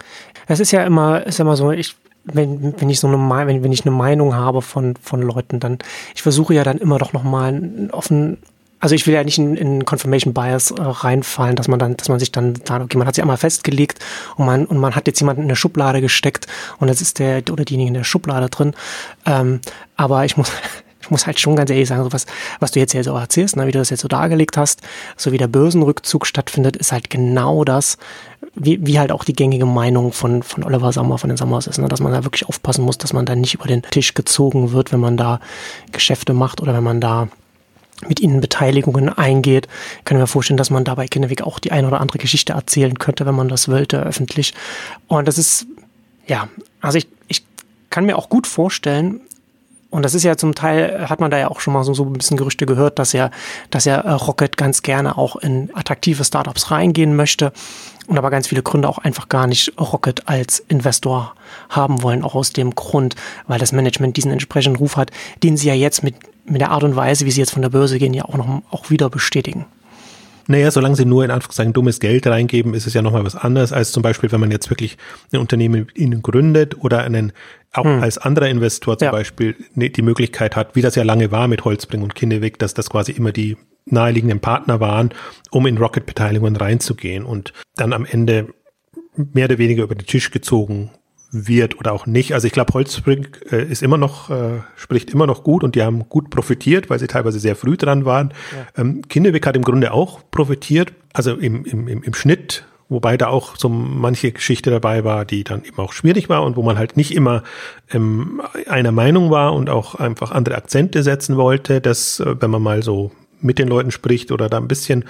Es ist ja immer, ist immer so, ich, wenn, wenn ich so eine, wenn, wenn ich eine Meinung habe von, von Leuten, dann, ich versuche ja dann immer doch nochmal offen, also ich will ja nicht in, in Confirmation Bias äh, reinfallen, dass man dann, dass man sich dann, da, okay, man hat sich einmal festgelegt und man, und man hat jetzt jemanden in eine Schublade gesteckt und jetzt ist der oder diejenige in der Schublade drin. Ähm, aber ich muss, (laughs) ich muss halt schon ganz ehrlich sagen, so was, was du jetzt hier so erzählst, ne, wie du das jetzt so dargelegt hast, so wie der Börsenrückzug stattfindet, ist halt genau das, wie, wie halt auch die gängige Meinung von, von Oliver Sommer, von den Sommers ist, ne, dass man da wirklich aufpassen muss, dass man da nicht über den Tisch gezogen wird, wenn man da Geschäfte macht oder wenn man da mit ihnen Beteiligungen eingeht. Ich kann mir vorstellen, dass man dabei Kinneweg auch die eine oder andere Geschichte erzählen könnte, wenn man das wollte, öffentlich. Und das ist, ja, also ich, ich kann mir auch gut vorstellen, und das ist ja zum Teil, hat man da ja auch schon mal so, so ein bisschen Gerüchte gehört, dass ja, dass ja äh, Rocket ganz gerne auch in attraktive Startups reingehen möchte und aber ganz viele Gründer auch einfach gar nicht Rocket als Investor haben wollen, auch aus dem Grund, weil das Management diesen entsprechenden Ruf hat, den sie ja jetzt mit, mit der Art und Weise, wie sie jetzt von der Börse gehen, ja auch noch auch wieder bestätigen. Naja, solange sie nur in Anführungszeichen dummes Geld reingeben, ist es ja nochmal was anderes, als zum Beispiel, wenn man jetzt wirklich ein Unternehmen mit ihnen gründet oder einen auch hm. als anderer Investor zum ja. Beispiel ne, die Möglichkeit hat, wie das ja lange war mit Holzbring und Kinneweg, dass das quasi immer die naheliegenden Partner waren, um in Rocket-Beteiligungen reinzugehen und dann am Ende mehr oder weniger über den Tisch gezogen wird oder auch nicht. Also ich glaube, Holzspring äh, ist immer noch, äh, spricht immer noch gut und die haben gut profitiert, weil sie teilweise sehr früh dran waren. Ja. Ähm, Kinnewick hat im Grunde auch profitiert, also im, im, im, im Schnitt, wobei da auch so manche Geschichte dabei war, die dann eben auch schwierig war und wo man halt nicht immer ähm, einer Meinung war und auch einfach andere Akzente setzen wollte. dass äh, wenn man mal so mit den Leuten spricht oder da ein bisschen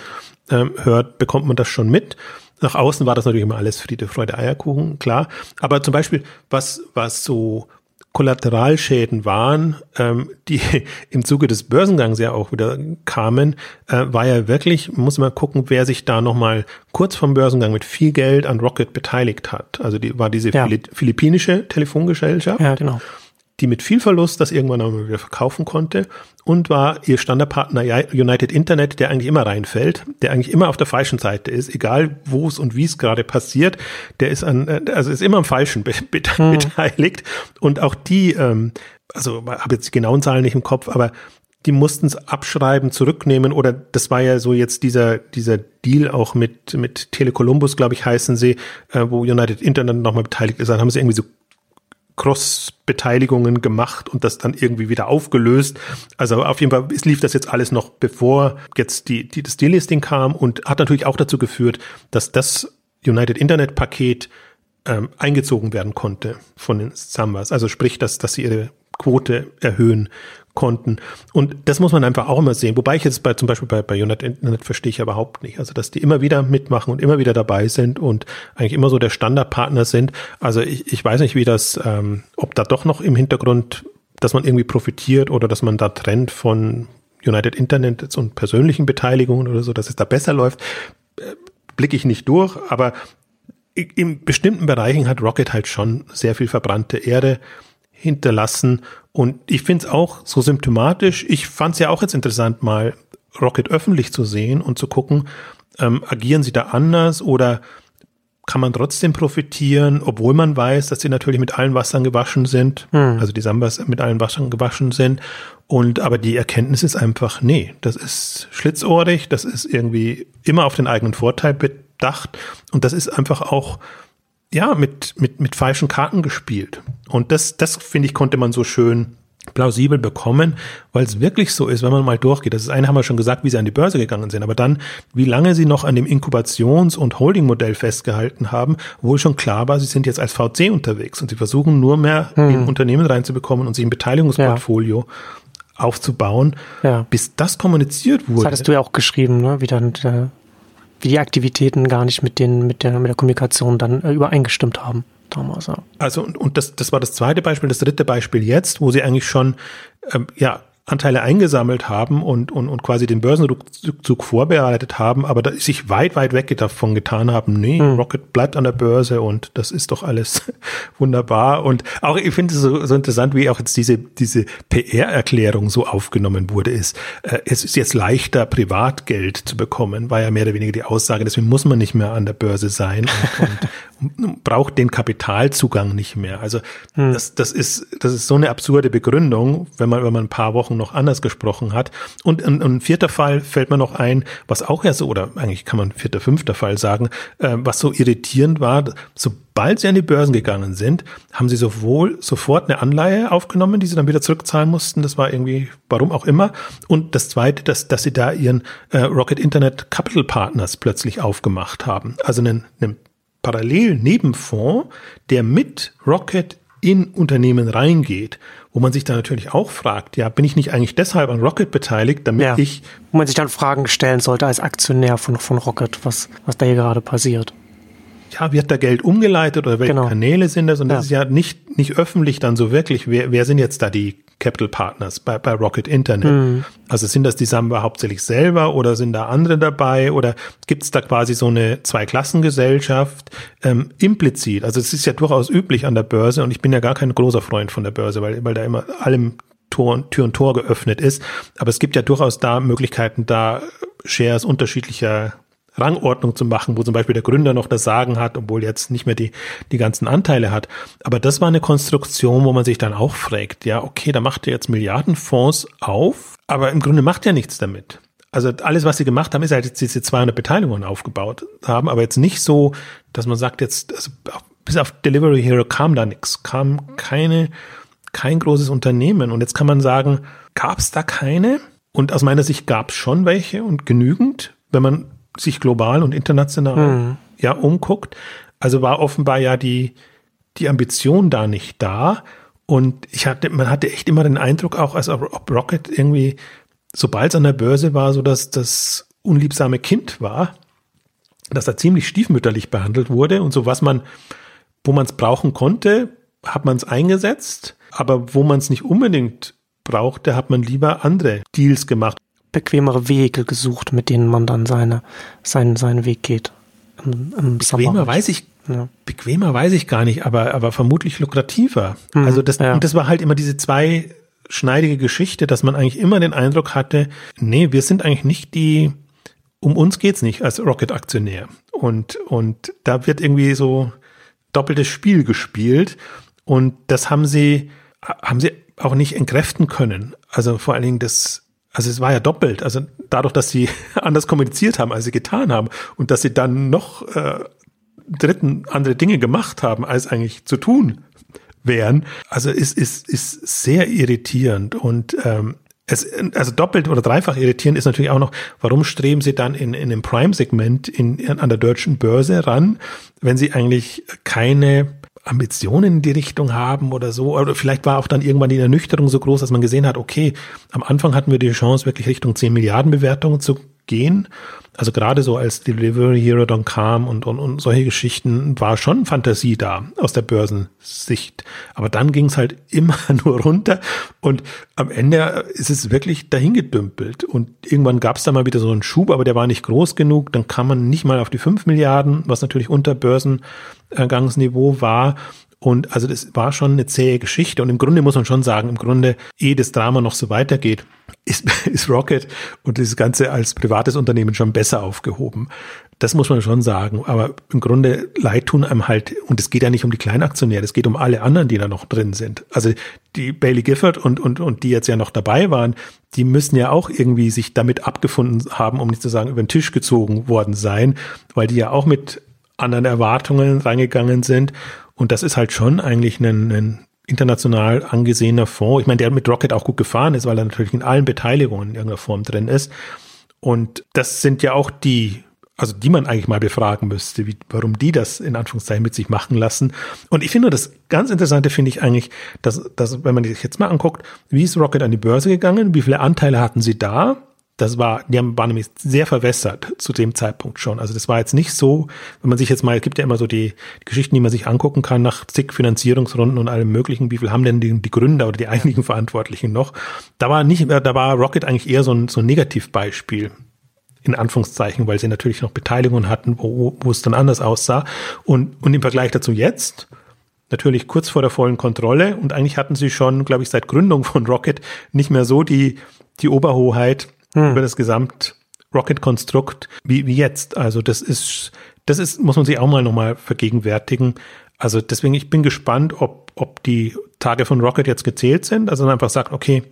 ähm, hört, bekommt man das schon mit. Nach außen war das natürlich immer alles Friede, Freude, Eierkuchen, klar. Aber zum Beispiel, was, was so Kollateralschäden waren, ähm, die (laughs) im Zuge des Börsengangs ja auch wieder kamen, äh, war ja wirklich, muss man gucken, wer sich da nochmal kurz vom Börsengang mit viel Geld an Rocket beteiligt hat. Also die war diese ja. philippinische Telefongesellschaft. Ja, genau die mit viel Verlust das irgendwann einmal wieder verkaufen konnte und war ihr Standardpartner United Internet, der eigentlich immer reinfällt, der eigentlich immer auf der falschen Seite ist, egal wo es und wie es gerade passiert, der ist an, äh, also ist immer am Falschen be (laughs) be hm. beteiligt und auch die, ähm, also habe jetzt die genauen Zahlen nicht im Kopf, aber die mussten es abschreiben, zurücknehmen oder das war ja so jetzt dieser, dieser Deal auch mit, mit Telecolumbus, glaube ich, heißen sie, äh, wo United Internet nochmal beteiligt ist, dann haben sie irgendwie so Cross-Beteiligungen gemacht und das dann irgendwie wieder aufgelöst. Also auf jeden Fall lief das jetzt alles noch, bevor jetzt die, die das Delisting kam und hat natürlich auch dazu geführt, dass das United Internet Paket ähm, eingezogen werden konnte von den Sambas. Also sprich, dass, dass sie ihre Quote erhöhen konnten. Und das muss man einfach auch immer sehen. Wobei ich jetzt bei, zum Beispiel bei, bei United Internet verstehe ich überhaupt nicht. Also, dass die immer wieder mitmachen und immer wieder dabei sind und eigentlich immer so der Standardpartner sind. Also, ich, ich weiß nicht, wie das, ähm, ob da doch noch im Hintergrund, dass man irgendwie profitiert oder dass man da trennt von United Internet und persönlichen Beteiligungen oder so, dass es da besser läuft, äh, blicke ich nicht durch. Aber in bestimmten Bereichen hat Rocket halt schon sehr viel verbrannte Erde hinterlassen. Und ich finde es auch so symptomatisch. Ich fand es ja auch jetzt interessant, mal Rocket öffentlich zu sehen und zu gucken, ähm, agieren sie da anders oder kann man trotzdem profitieren, obwohl man weiß, dass sie natürlich mit allen Wassern gewaschen sind, hm. also die Sambas mit allen Wassern gewaschen sind. Und aber die Erkenntnis ist einfach, nee, das ist schlitzohrig, das ist irgendwie immer auf den eigenen Vorteil bedacht und das ist einfach auch ja, mit, mit, mit falschen Karten gespielt. Und das, das finde ich, konnte man so schön plausibel bekommen, weil es wirklich so ist, wenn man mal durchgeht. Das ist eine haben wir schon gesagt, wie sie an die Börse gegangen sind, aber dann, wie lange sie noch an dem Inkubations- und Holding-Modell festgehalten haben, wo schon klar war, sie sind jetzt als VC unterwegs und sie versuchen nur mehr hm. in Unternehmen reinzubekommen und sich ein Beteiligungsportfolio ja. aufzubauen, ja. bis das kommuniziert wurde. Das hattest du ja auch geschrieben, ne? wie dann der wie die Aktivitäten gar nicht mit, den, mit, der, mit der Kommunikation dann äh, übereingestimmt haben. Damals, ja. Also, und, und das, das war das zweite Beispiel. Das dritte Beispiel jetzt, wo sie eigentlich schon ähm, ja, Anteile eingesammelt haben und, und, und quasi den Börsenrückzug vorbereitet haben, aber da sich weit, weit weg davon getan haben, nee, hm. Rocket bleibt an der Börse und das ist doch alles (laughs) wunderbar. Und auch, ich finde es so, so interessant, wie auch jetzt diese, diese PR-Erklärung so aufgenommen wurde, ist, äh, es ist jetzt leichter, Privatgeld zu bekommen, war ja mehr oder weniger die Aussage, deswegen muss man nicht mehr an der Börse sein und, und braucht den Kapitalzugang nicht mehr. Also hm. das, das ist, das ist so eine absurde Begründung, wenn man, wenn man ein paar Wochen noch anders gesprochen hat. Und ein, ein vierter Fall fällt mir noch ein, was auch ja so, oder eigentlich kann man vierter, fünfter Fall sagen, äh, was so irritierend war, sobald sie an die Börsen gegangen sind, haben sie sowohl sofort eine Anleihe aufgenommen, die sie dann wieder zurückzahlen mussten. Das war irgendwie, warum auch immer. Und das zweite, dass, dass sie da ihren äh, Rocket Internet Capital Partners plötzlich aufgemacht haben. Also einen, einen parallel Nebenfonds, der mit Rocket in Unternehmen reingeht, wo man sich dann natürlich auch fragt, ja, bin ich nicht eigentlich deshalb an Rocket beteiligt, damit ja, ich. Wo man sich dann Fragen stellen sollte als Aktionär von, von Rocket, was, was da hier gerade passiert. Ja, wird da Geld umgeleitet oder welche genau. Kanäle sind das? Und ja. das ist ja nicht, nicht öffentlich dann so wirklich. Wer, wer sind jetzt da die Capital Partners bei, bei Rocket Internet. Mhm. Also sind das die Samba hauptsächlich selber oder sind da andere dabei oder gibt es da quasi so eine Zweiklassengesellschaft ähm, implizit? Also es ist ja durchaus üblich an der Börse und ich bin ja gar kein großer Freund von der Börse, weil, weil da immer allem Tor, Tür und Tor geöffnet ist. Aber es gibt ja durchaus da Möglichkeiten, da Shares unterschiedlicher Rangordnung zu machen, wo zum Beispiel der Gründer noch das Sagen hat, obwohl jetzt nicht mehr die, die ganzen Anteile hat. Aber das war eine Konstruktion, wo man sich dann auch fragt, ja, okay, da macht ihr jetzt Milliardenfonds auf, aber im Grunde macht er nichts damit. Also alles, was sie gemacht haben, ist halt jetzt diese 200 Beteiligungen aufgebaut haben, aber jetzt nicht so, dass man sagt jetzt, also bis auf Delivery Hero kam da nichts, kam keine, kein großes Unternehmen. Und jetzt kann man sagen, gab es da keine? Und aus meiner Sicht gab es schon welche und genügend, wenn man sich global und international mhm. ja umguckt. Also war offenbar ja die, die Ambition da nicht da. Und ich hatte, man hatte echt immer den Eindruck auch, als ob Rocket irgendwie, sobald es an der Börse war, so dass das unliebsame Kind war, dass er ziemlich stiefmütterlich behandelt wurde und so was man, wo man es brauchen konnte, hat man es eingesetzt, aber wo man es nicht unbedingt brauchte, hat man lieber andere Deals gemacht bequemere Wege gesucht, mit denen man dann seine, seinen, seinen Weg geht. Im, im bequemer weiß ich, ja. bequemer weiß ich gar nicht, aber, aber vermutlich lukrativer. Mhm, also das, ja. und das war halt immer diese zwei schneidige Geschichte, dass man eigentlich immer den Eindruck hatte, nee, wir sind eigentlich nicht die, um uns geht's nicht als Rocket-Aktionär. Und, und da wird irgendwie so doppeltes Spiel gespielt. Und das haben sie, haben sie auch nicht entkräften können. Also vor allen Dingen das, Also es war ja doppelt. Also dadurch, dass sie (laughs) anders kommuniziert haben, als sie getan haben und dass sie dann noch äh, dritten andere Dinge gemacht haben, als eigentlich zu tun wären. Also ist ist ist sehr irritierend und ähm, es, also doppelt oder dreifach irritierend ist natürlich auch noch, warum streben sie dann in, in dem Prime-Segment in, in, an der deutschen Börse ran, wenn sie eigentlich keine Ambitionen in die Richtung haben oder so. Oder vielleicht war auch dann irgendwann die Ernüchterung so groß, dass man gesehen hat, okay, am Anfang hatten wir die Chance, wirklich Richtung 10 Milliarden Bewertungen zu gehen. Also gerade so als Delivery Hero dann kam und, und, und solche Geschichten war schon Fantasie da aus der Börsensicht. Aber dann ging es halt (laughs) immer nur runter und am Ende ist es wirklich dahingedümpelt. Und irgendwann gab es da mal wieder so einen Schub, aber der war nicht groß genug. Dann kam man nicht mal auf die 5 Milliarden, was natürlich unter Börsengangsniveau war. Und also das war schon eine zähe Geschichte. Und im Grunde muss man schon sagen, im Grunde, ehe das Drama noch so weitergeht, (laughs) ist, ist Rocket und das Ganze als privates Unternehmen schon besser aufgehoben. Das muss man schon sagen. Aber im Grunde leid tun einem halt, und es geht ja nicht um die Kleinaktionäre, es geht um alle anderen, die da noch drin sind. Also die Bailey Gifford und, und, und die jetzt ja noch dabei waren, die müssen ja auch irgendwie sich damit abgefunden haben, um nicht zu sagen, über den Tisch gezogen worden sein, weil die ja auch mit anderen Erwartungen reingegangen sind. Und das ist halt schon eigentlich ein, ein international angesehener Fonds. Ich meine, der mit Rocket auch gut gefahren ist, weil er natürlich in allen Beteiligungen in irgendeiner Form drin ist. Und das sind ja auch die, also die man eigentlich mal befragen müsste, wie, warum die das in Anführungszeichen mit sich machen lassen. Und ich finde das ganz Interessante finde ich eigentlich, dass, dass, wenn man sich jetzt mal anguckt, wie ist Rocket an die Börse gegangen, wie viele Anteile hatten sie da das war, die haben, waren nämlich sehr verwässert zu dem Zeitpunkt schon. Also das war jetzt nicht so, wenn man sich jetzt mal, es gibt ja immer so die, die Geschichten, die man sich angucken kann nach zig Finanzierungsrunden und allem möglichen, wie viel haben denn die, die Gründer oder die eigentlichen Verantwortlichen noch? Da war nicht, da war Rocket eigentlich eher so ein, so ein Negativbeispiel in Anführungszeichen, weil sie natürlich noch Beteiligungen hatten, wo, wo es dann anders aussah. Und, und im Vergleich dazu jetzt, natürlich kurz vor der vollen Kontrolle und eigentlich hatten sie schon, glaube ich, seit Gründung von Rocket nicht mehr so die, die Oberhoheit hm. über das Gesamt Rocket-Konstrukt wie, wie jetzt. Also das ist, das ist, muss man sich auch mal nochmal vergegenwärtigen. Also deswegen, ich bin gespannt, ob, ob die Tage von Rocket jetzt gezählt sind. Also man einfach sagt, okay,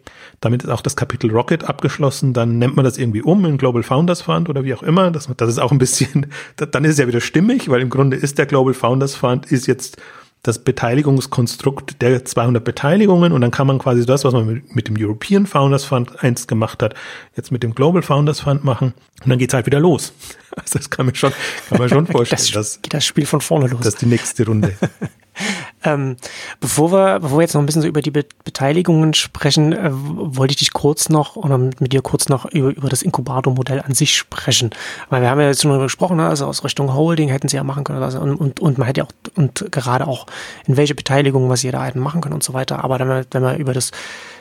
damit ist auch das Kapitel Rocket abgeschlossen, dann nennt man das irgendwie um in Global Founders Fund oder wie auch immer. Das, das ist auch ein bisschen, (laughs) dann ist es ja wieder stimmig, weil im Grunde ist der Global Founders Fund ist jetzt das Beteiligungskonstrukt der 200 Beteiligungen und dann kann man quasi das, was man mit, mit, dem European Founders Fund einst gemacht hat, jetzt mit dem Global Founders Fund machen und dann geht's halt wieder los. (laughs) Also das kann man schon, kann man schon (laughs) vorstellen. das, dass, geht das Spiel von vorne los. Das ist die nächste Runde. (laughs) (laughs) ähm, bevor wir, bevor wir jetzt noch ein bisschen so über die Be Beteiligungen sprechen, äh, wollte ich dich kurz noch oder mit dir kurz noch über, über das Inkubator-Modell an sich sprechen. Weil wir haben ja jetzt schon darüber gesprochen, ne? also aus Richtung Holding hätten sie ja machen können also, und, und, und man hätte ja auch und gerade auch in welche Beteiligung was jeder einen machen kann und so weiter. Aber wenn wir, wenn wir über das,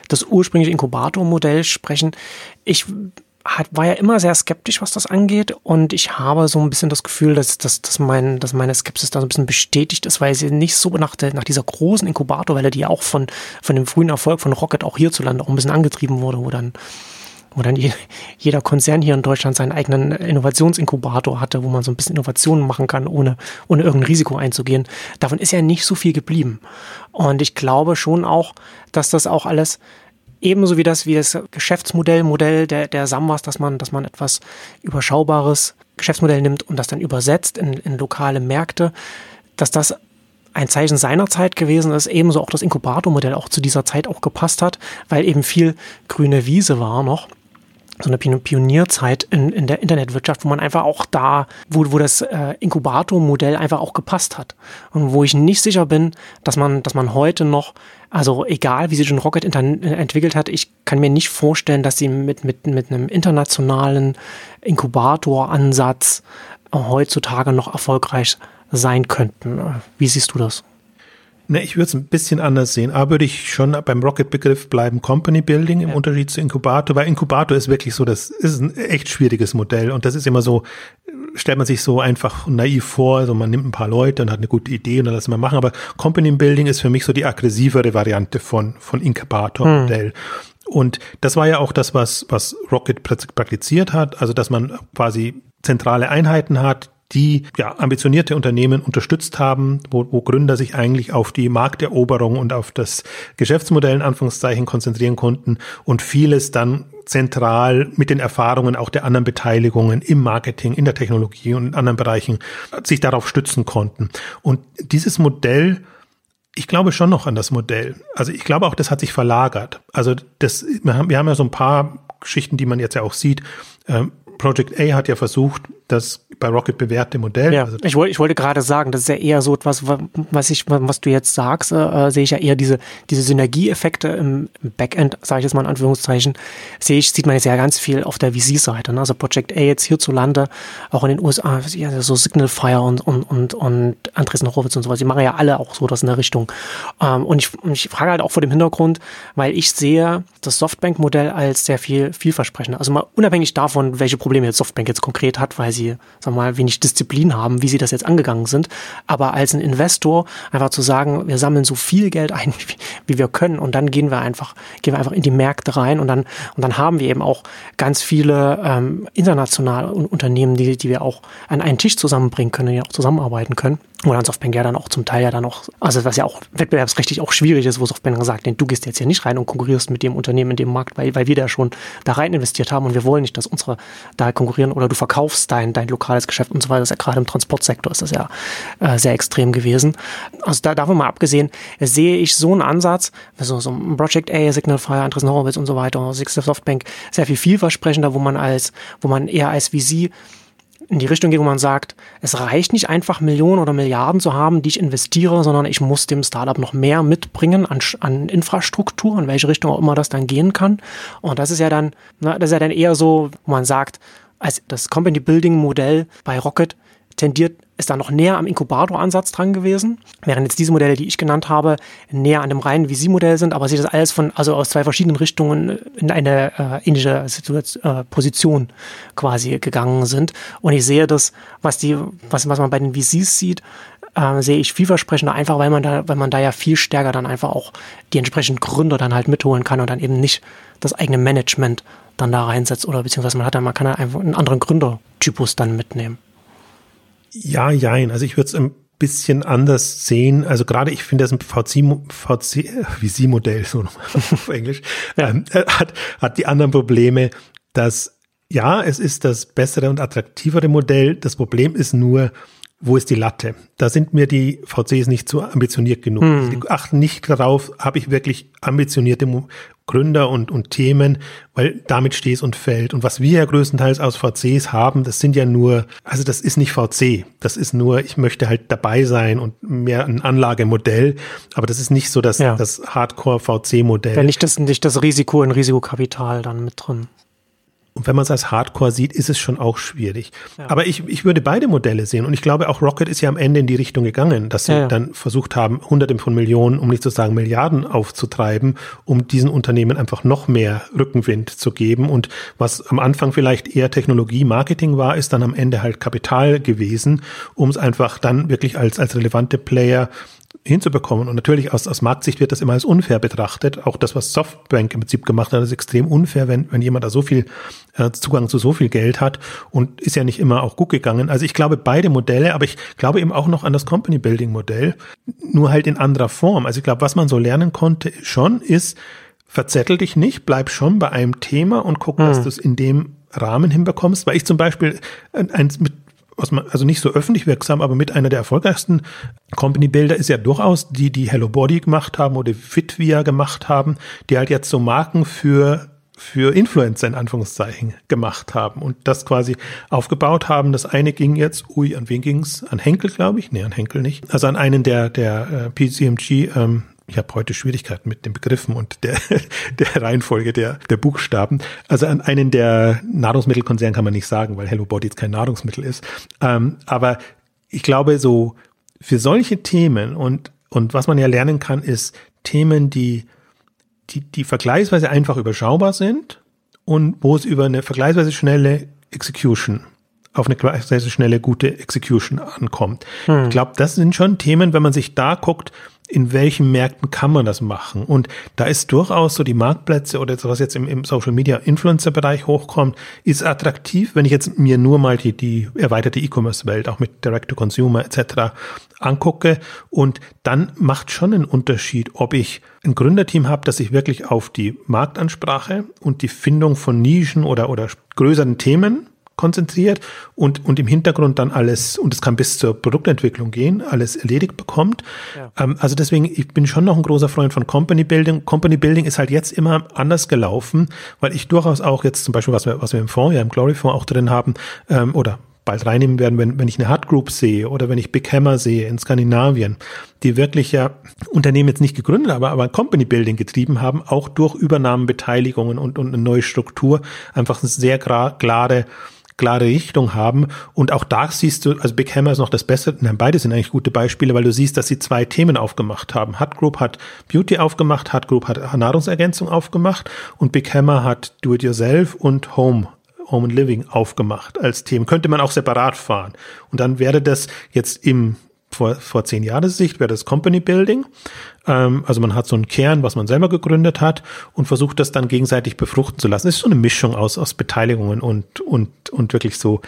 das ursprüngliche Inkubator-Modell sprechen, ich hat, war ja immer sehr skeptisch, was das angeht. Und ich habe so ein bisschen das Gefühl, dass, dass, dass, mein, dass meine Skepsis da so ein bisschen bestätigt ist, weil sie nicht so nach, der, nach dieser großen Inkubatorwelle, die ja auch von, von dem frühen Erfolg von Rocket auch hierzulande auch ein bisschen angetrieben wurde, wo dann wo dann jeder Konzern hier in Deutschland seinen eigenen Innovationsinkubator hatte, wo man so ein bisschen Innovationen machen kann, ohne, ohne irgendein Risiko einzugehen. Davon ist ja nicht so viel geblieben. Und ich glaube schon auch, dass das auch alles Ebenso wie das, wie das Geschäftsmodell, Modell der, der Samwas, dass man, dass man etwas überschaubares Geschäftsmodell nimmt und das dann übersetzt in, in lokale Märkte, dass das ein Zeichen seiner Zeit gewesen ist, ebenso auch das Inkubatormodell auch zu dieser Zeit auch gepasst hat, weil eben viel grüne Wiese war noch so eine Pionierzeit in, in der Internetwirtschaft, wo man einfach auch da, wo, wo das äh, Inkubator-Modell einfach auch gepasst hat. Und wo ich nicht sicher bin, dass man, dass man heute noch, also egal wie sich ein Rocket entwickelt hat, ich kann mir nicht vorstellen, dass sie mit, mit, mit einem internationalen Inkubator-Ansatz heutzutage noch erfolgreich sein könnten. Wie siehst du das? Ne, ich würde es ein bisschen anders sehen. Aber würde ich schon beim Rocket-Begriff bleiben, Company Building im ja. Unterschied zu Inkubator, weil Inkubator ist wirklich so, das ist ein echt schwieriges Modell und das ist immer so, stellt man sich so einfach naiv vor, also man nimmt ein paar Leute und hat eine gute Idee und dann lässt man machen, aber Company Building ist für mich so die aggressivere Variante von, von Inkubator-Modell. Hm. Und das war ja auch das, was, was Rocket praktiziert hat, also dass man quasi zentrale Einheiten hat, die ja, ambitionierte Unternehmen unterstützt haben, wo, wo Gründer sich eigentlich auf die Markteroberung und auf das Geschäftsmodell in Anführungszeichen konzentrieren konnten und vieles dann zentral mit den Erfahrungen auch der anderen Beteiligungen im Marketing, in der Technologie und in anderen Bereichen sich darauf stützen konnten. Und dieses Modell ich glaube schon noch an das Modell. Also ich glaube auch, das hat sich verlagert. Also das, wir haben, wir haben ja so ein paar Geschichten, die man jetzt ja auch sieht. Project A hat ja versucht, das bei Rocket bewährte Modell. Ja, also ich, wollte, ich wollte gerade sagen, das ist ja eher so etwas, was ich, was du jetzt sagst, äh, sehe ich ja eher diese, diese Synergieeffekte im, Backend, sage ich jetzt mal in Anführungszeichen, sehe ich, sieht man jetzt ja ganz viel auf der VC-Seite. Ne? Also Project A jetzt hierzulande, auch in den USA, ja, so Signal Fire und, und, und, und Andresen Horowitz und sowas, die machen ja alle auch so das in der Richtung. Ähm, und ich, ich frage halt auch vor dem Hintergrund, weil ich sehe das Softbank-Modell als sehr viel vielversprechender. Also mal unabhängig davon, welche Probleme jetzt Softbank jetzt konkret hat, weil sie sagen wir mal, wenig Disziplin haben, wie sie das jetzt angegangen sind. Aber als ein Investor einfach zu sagen, wir sammeln so viel Geld ein, (laughs) wie, wir können und dann gehen wir einfach, gehen wir einfach in die Märkte rein und dann, und dann haben wir eben auch ganz viele ähm, internationale Unternehmen, die, die wir auch an einen Tisch zusammenbringen können, die auch zusammenarbeiten können. Oder an Softbank ja dann auch zum Teil ja dann auch, also was ja auch wettbewerbsrechtlich auch schwierig ist, wo Softbank sagt, du gehst jetzt hier nicht rein und konkurrierst mit dem Unternehmen in dem Markt, weil, weil wir da schon da rein investiert haben und wir wollen nicht, dass unsere da konkurrieren oder du verkaufst dein, dein lokales Geschäft und so weiter. Das ist ja gerade im Transportsektor ist das ja äh, sehr extrem gewesen. Also da davon mal abgesehen, sehe ich so einen Ansatz, also so ein Project A, Signal Fire, Andres Horowitz und so weiter, Six Softbank sehr viel vielversprechender, wo man als, wo man eher als VC in die Richtung geht, wo man sagt, es reicht nicht einfach Millionen oder Milliarden zu haben, die ich investiere, sondern ich muss dem Startup noch mehr mitbringen an, an Infrastruktur, in welche Richtung auch immer das dann gehen kann. Und das ist ja dann, ne, das ist ja dann eher so, wo man sagt, als das Company Building Modell bei Rocket tendiert, ist da noch näher am Inkubator-Ansatz dran gewesen, während jetzt diese Modelle, die ich genannt habe, näher an dem reinen VC-Modell sind, aber sich das alles von, also aus zwei verschiedenen Richtungen in eine äh, ähnliche äh, Position quasi gegangen sind. Und ich sehe das, was die, was, was man bei den VCs sieht, äh, sehe ich vielversprechender, einfach weil man da, weil man da ja viel stärker dann einfach auch die entsprechenden Gründer dann halt mitholen kann und dann eben nicht das eigene Management dann da reinsetzt oder beziehungsweise man hat dann, man kann dann einfach einen anderen Gründertypus dann mitnehmen. Ja, jein. Also ich würde es ein bisschen anders sehen. Also gerade ich finde das ein VC, VC, VC-Modell, so (laughs) auf Englisch, ja. ähm, hat, hat die anderen Probleme, dass ja, es ist das bessere und attraktivere Modell. Das Problem ist nur, wo ist die Latte? Da sind mir die VCs nicht so ambitioniert genug. Hm. Die achten nicht darauf, habe ich wirklich ambitionierte Gründer und, und Themen, weil damit steht und fällt. Und was wir ja größtenteils aus VCs haben, das sind ja nur, also das ist nicht VC. Das ist nur, ich möchte halt dabei sein und mehr ein Anlagemodell. Aber das ist nicht so das, ja. das Hardcore-VC-Modell. Wenn nicht das, nicht das Risiko in Risikokapital dann mit drin. Und wenn man es als Hardcore sieht, ist es schon auch schwierig. Ja. Aber ich, ich würde beide Modelle sehen. Und ich glaube, auch Rocket ist ja am Ende in die Richtung gegangen, dass sie ja, ja. dann versucht haben, Hunderte von Millionen, um nicht zu sagen Milliarden aufzutreiben, um diesen Unternehmen einfach noch mehr Rückenwind zu geben. Und was am Anfang vielleicht eher Technologie, Marketing war, ist dann am Ende halt Kapital gewesen, um es einfach dann wirklich als, als relevante Player hinzubekommen. Und natürlich aus, aus Marktsicht wird das immer als unfair betrachtet. Auch das, was Softbank im Prinzip gemacht hat, ist extrem unfair, wenn, wenn jemand da so viel äh, Zugang zu so viel Geld hat und ist ja nicht immer auch gut gegangen. Also ich glaube beide Modelle, aber ich glaube eben auch noch an das Company Building Modell, nur halt in anderer Form. Also ich glaube, was man so lernen konnte schon ist, verzettel dich nicht, bleib schon bei einem Thema und guck, hm. dass du es in dem Rahmen hinbekommst, weil ich zum Beispiel eins mit also nicht so öffentlich wirksam, aber mit einer der erfolgreichsten Company-Bilder ist ja durchaus die, die Hello Body gemacht haben oder Fitvia gemacht haben, die halt jetzt so Marken für für Influencer in Anführungszeichen gemacht haben und das quasi aufgebaut haben. Das eine ging jetzt, ui, an wen ging's? An Henkel, glaube ich? Nee, an Henkel nicht. Also an einen der, der äh, PCMG ähm, ich habe heute Schwierigkeiten mit den Begriffen und der, (laughs) der Reihenfolge der, der Buchstaben. Also an einen der Nahrungsmittelkonzerne kann man nicht sagen, weil Hello Body jetzt kein Nahrungsmittel ist. Ähm, aber ich glaube, so für solche Themen und, und was man ja lernen kann, ist Themen, die, die, die vergleichsweise einfach überschaubar sind und wo es über eine vergleichsweise schnelle Execution auf eine vergleichsweise schnelle, gute Execution ankommt. Hm. Ich glaube, das sind schon Themen, wenn man sich da guckt, in welchen Märkten kann man das machen? Und da ist durchaus so die Marktplätze oder was jetzt im, im Social Media Influencer Bereich hochkommt, ist attraktiv, wenn ich jetzt mir nur mal die, die erweiterte E-Commerce Welt auch mit Direct to Consumer etc. angucke und dann macht schon einen Unterschied, ob ich ein Gründerteam habe, das sich wirklich auf die Marktansprache und die Findung von Nischen oder, oder größeren Themen konzentriert und, und im Hintergrund dann alles, und es kann bis zur Produktentwicklung gehen, alles erledigt bekommt. Ja. Ähm, also deswegen, ich bin schon noch ein großer Freund von Company Building. Company Building ist halt jetzt immer anders gelaufen, weil ich durchaus auch jetzt zum Beispiel, was wir, was wir im Fonds, ja im Glory Fonds auch drin haben, ähm, oder bald reinnehmen werden, wenn, wenn ich eine Hard Group sehe oder wenn ich Big Hammer sehe in Skandinavien, die wirklich ja Unternehmen jetzt nicht gegründet, aber, aber Company Building getrieben haben, auch durch Übernahmen, Beteiligungen und, und eine neue Struktur, einfach eine sehr klare klare Richtung haben. Und auch da siehst du, also Big Hammer ist noch das Beste, nein, beide sind eigentlich gute Beispiele, weil du siehst, dass sie zwei Themen aufgemacht haben. Hut Group hat Beauty aufgemacht, Hut Group hat Nahrungsergänzung aufgemacht und Big Hammer hat Do-it-yourself und Home Home and Living aufgemacht als Themen. Könnte man auch separat fahren. Und dann wäre das jetzt im vor, vor zehn Jahren Sicht wäre das Company Building. Ähm, also man hat so einen Kern, was man selber gegründet hat und versucht das dann gegenseitig befruchten zu lassen. Das ist so eine Mischung aus, aus Beteiligungen und, und, und wirklich so.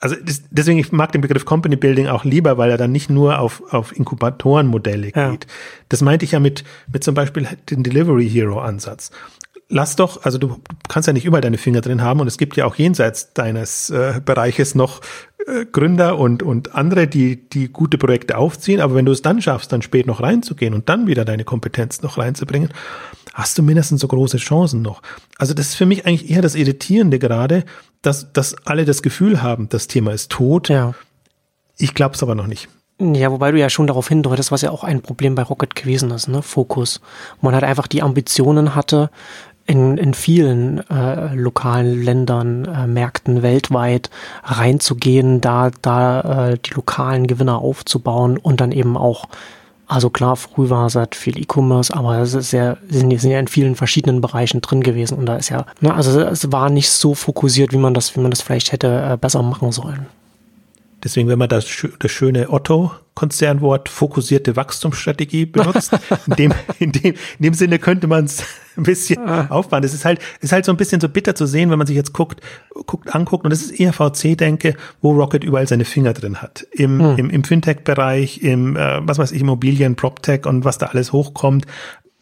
Also deswegen ich mag den Begriff Company Building auch lieber, weil er dann nicht nur auf, auf Inkubatorenmodelle ja. geht. Das meinte ich ja mit, mit zum Beispiel den Delivery Hero Ansatz lass doch, also du kannst ja nicht überall deine Finger drin haben und es gibt ja auch jenseits deines äh, Bereiches noch äh, Gründer und, und andere, die, die gute Projekte aufziehen. Aber wenn du es dann schaffst, dann spät noch reinzugehen und dann wieder deine Kompetenz noch reinzubringen, hast du mindestens so große Chancen noch. Also das ist für mich eigentlich eher das Irritierende gerade, dass, dass alle das Gefühl haben, das Thema ist tot. Ja. Ich glaube es aber noch nicht. Ja, wobei du ja schon darauf hindeutest, was ja auch ein Problem bei Rocket gewesen ist, ne? Fokus. Man hat einfach die Ambitionen hatte, in, in vielen äh, lokalen Ländern, äh, Märkten weltweit reinzugehen, da, da äh, die lokalen Gewinner aufzubauen und dann eben auch, also klar, früh war es halt viel E-Commerce, aber es ist ja, sind, sind ja in vielen verschiedenen Bereichen drin gewesen und da ist ja, ne, also es war nicht so fokussiert, wie man das, wie man das vielleicht hätte äh, besser machen sollen. Deswegen, wenn man das, das schöne Otto-Konzernwort fokussierte Wachstumsstrategie benutzt, (laughs) in dem, in dem, in dem Sinne könnte man es ein bisschen ah. aufbauen. Das ist halt, ist halt so ein bisschen so bitter zu sehen, wenn man sich jetzt guckt, guckt, anguckt. Und das ist eher VC-Denke, wo Rocket überall seine Finger drin hat. Im, hm. im, im Fintech-Bereich, im, äh, was weiß ich, Immobilien, PropTech und was da alles hochkommt.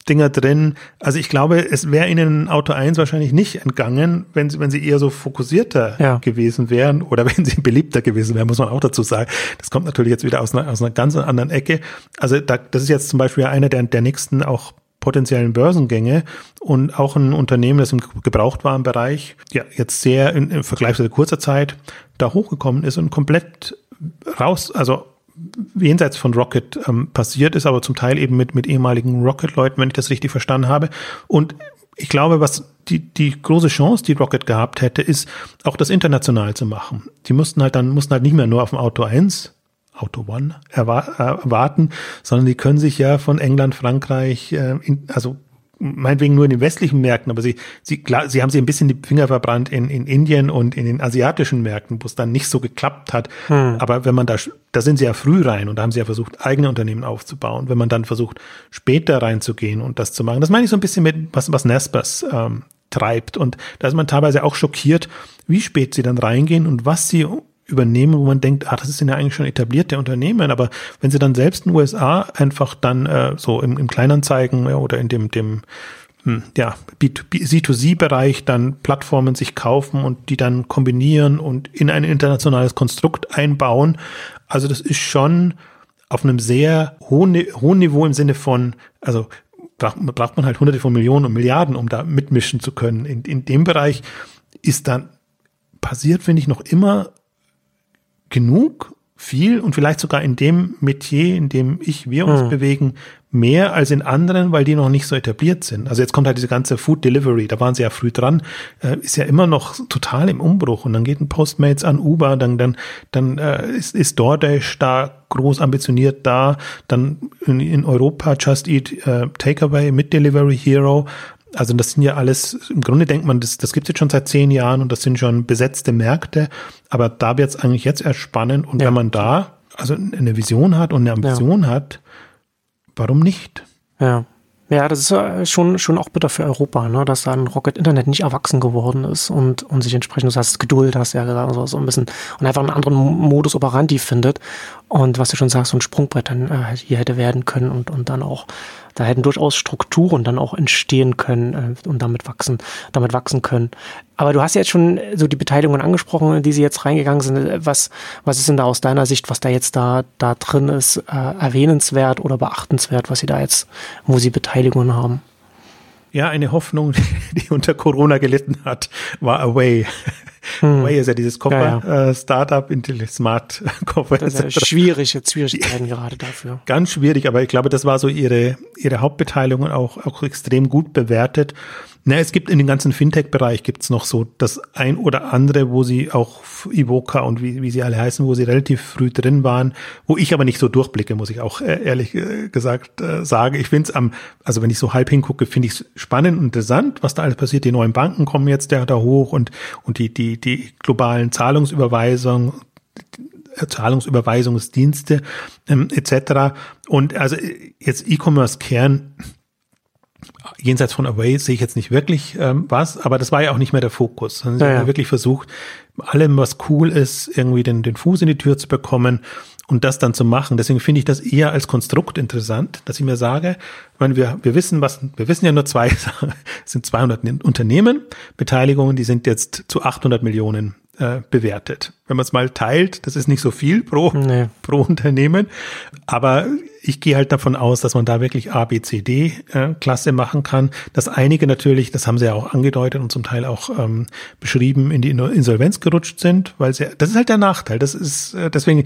Dinger drin. Also ich glaube, es wäre Ihnen Auto 1 wahrscheinlich nicht entgangen, wenn Sie, wenn Sie eher so fokussierter ja. gewesen wären oder (laughs) wenn Sie beliebter gewesen wären, muss man auch dazu sagen. Das kommt natürlich jetzt wieder aus einer, aus einer ganz anderen Ecke. Also da, das ist jetzt zum Beispiel einer der, der nächsten auch potenziellen Börsengänge und auch ein Unternehmen, das im Gebrauchtwarenbereich ja jetzt sehr in, in vergleichsweise kurzer Zeit da hochgekommen ist und komplett raus, also jenseits von Rocket ähm, passiert ist, aber zum Teil eben mit, mit ehemaligen Rocket-Leuten, wenn ich das richtig verstanden habe. Und ich glaube, was die, die große Chance, die Rocket gehabt hätte, ist, auch das international zu machen. Die mussten halt dann, mussten halt nicht mehr nur auf dem Auto 1 Auto One erwarten, sondern die können sich ja von England, Frankreich, äh, in, also meinetwegen nur in den westlichen Märkten, aber sie, sie, klar, sie haben sich ein bisschen die Finger verbrannt in, in Indien und in den asiatischen Märkten, wo es dann nicht so geklappt hat. Hm. Aber wenn man da, da sind sie ja früh rein und da haben sie ja versucht, eigene Unternehmen aufzubauen. Wenn man dann versucht, später reinzugehen und das zu machen, das meine ich so ein bisschen mit, was, was Nespers ähm, treibt. Und da ist man teilweise auch schockiert, wie spät sie dann reingehen und was sie übernehmen, wo man denkt, ah, das sind ja eigentlich schon etablierte Unternehmen, aber wenn sie dann selbst in den USA einfach dann äh, so im, im Kleinanzeigen ja, oder in dem, dem hm, ja, C2C-Bereich dann Plattformen sich kaufen und die dann kombinieren und in ein internationales Konstrukt einbauen. Also das ist schon auf einem sehr hohen, hohen Niveau im Sinne von, also braucht, braucht man halt hunderte von Millionen und Milliarden, um da mitmischen zu können. In, in dem Bereich ist dann passiert, finde ich, noch immer genug, viel und vielleicht sogar in dem Metier, in dem ich, wir uns mhm. bewegen, mehr als in anderen, weil die noch nicht so etabliert sind. Also jetzt kommt halt diese ganze Food Delivery, da waren sie ja früh dran, äh, ist ja immer noch total im Umbruch und dann geht ein Postmates an Uber, dann dann dann äh, ist, ist DoorDash da groß ambitioniert da, dann in, in Europa Just Eat äh, Takeaway mit Delivery Hero, also das sind ja alles, im Grunde denkt man, das, das gibt es jetzt schon seit zehn Jahren und das sind schon besetzte Märkte, aber da wird es eigentlich jetzt erst spannend und ja. wenn man da also eine Vision hat und eine Ambition ja. hat, warum nicht? Ja. Ja, das ist ja schon, schon auch bitter für Europa, ne, dass dann Rocket Internet nicht erwachsen geworden ist und, und sich entsprechend, du hast Geduld, hast ja gesagt, so, so ein bisschen, und einfach einen anderen Modus operandi findet. Und was du schon sagst, so ein Sprungbrett dann äh, hier hätte werden können und, und dann auch da hätten durchaus Strukturen dann auch entstehen können äh, und damit wachsen, damit wachsen können. Aber du hast jetzt schon so die Beteiligungen angesprochen, die sie jetzt reingegangen sind. Was, was ist denn da aus deiner Sicht, was da jetzt da, da drin ist, äh, erwähnenswert oder beachtenswert, was sie da jetzt, wo sie Beteiligungen haben? Ja, eine Hoffnung, (laughs) die unter Corona gelitten hat, war Away. Hm. Away ist ja dieses Koffer-Startup, ja, ja. äh, Smart-Koffer. (laughs) Das ist ja schwierig, jetzt Schwierigkeiten gerade dafür. Ganz schwierig, aber ich glaube, das war so ihre, ihre Hauptbeteiligung auch, auch extrem gut bewertet. Na, es gibt in dem ganzen Fintech-Bereich gibt's noch so das ein oder andere, wo sie auch Ivoca und wie, wie sie alle heißen, wo sie relativ früh drin waren, wo ich aber nicht so durchblicke, muss ich auch äh, ehrlich äh, gesagt äh, sagen. Ich finde es am, also wenn ich so halb hingucke, finde ich es spannend und interessant, was da alles passiert. Die neuen Banken kommen jetzt da, da hoch und, und die, die, die globalen Zahlungsüberweisungen, Zahlungsüberweisungsdienste ähm, etc. Und also jetzt E-Commerce-Kern jenseits von Away sehe ich jetzt nicht wirklich ähm, was, aber das war ja auch nicht mehr der Fokus. Sie ja, haben ja. wirklich versucht, allem, was cool ist, irgendwie den, den Fuß in die Tür zu bekommen und das dann zu machen. Deswegen finde ich das eher als Konstrukt interessant, dass ich mir sage, wenn wir, wir wissen, was, wir wissen ja nur zwei, (laughs) es sind 200 Unternehmen, Beteiligungen, die sind jetzt zu 800 Millionen äh, bewertet. Wenn man es mal teilt, das ist nicht so viel pro, nee. (laughs) pro Unternehmen, aber ich gehe halt davon aus, dass man da wirklich A, B, C, D äh, Klasse machen kann, dass einige natürlich, das haben sie ja auch angedeutet und zum Teil auch ähm, beschrieben, in die Insolvenz gerutscht sind, weil sie, das ist halt der Nachteil. Das ist äh, deswegen,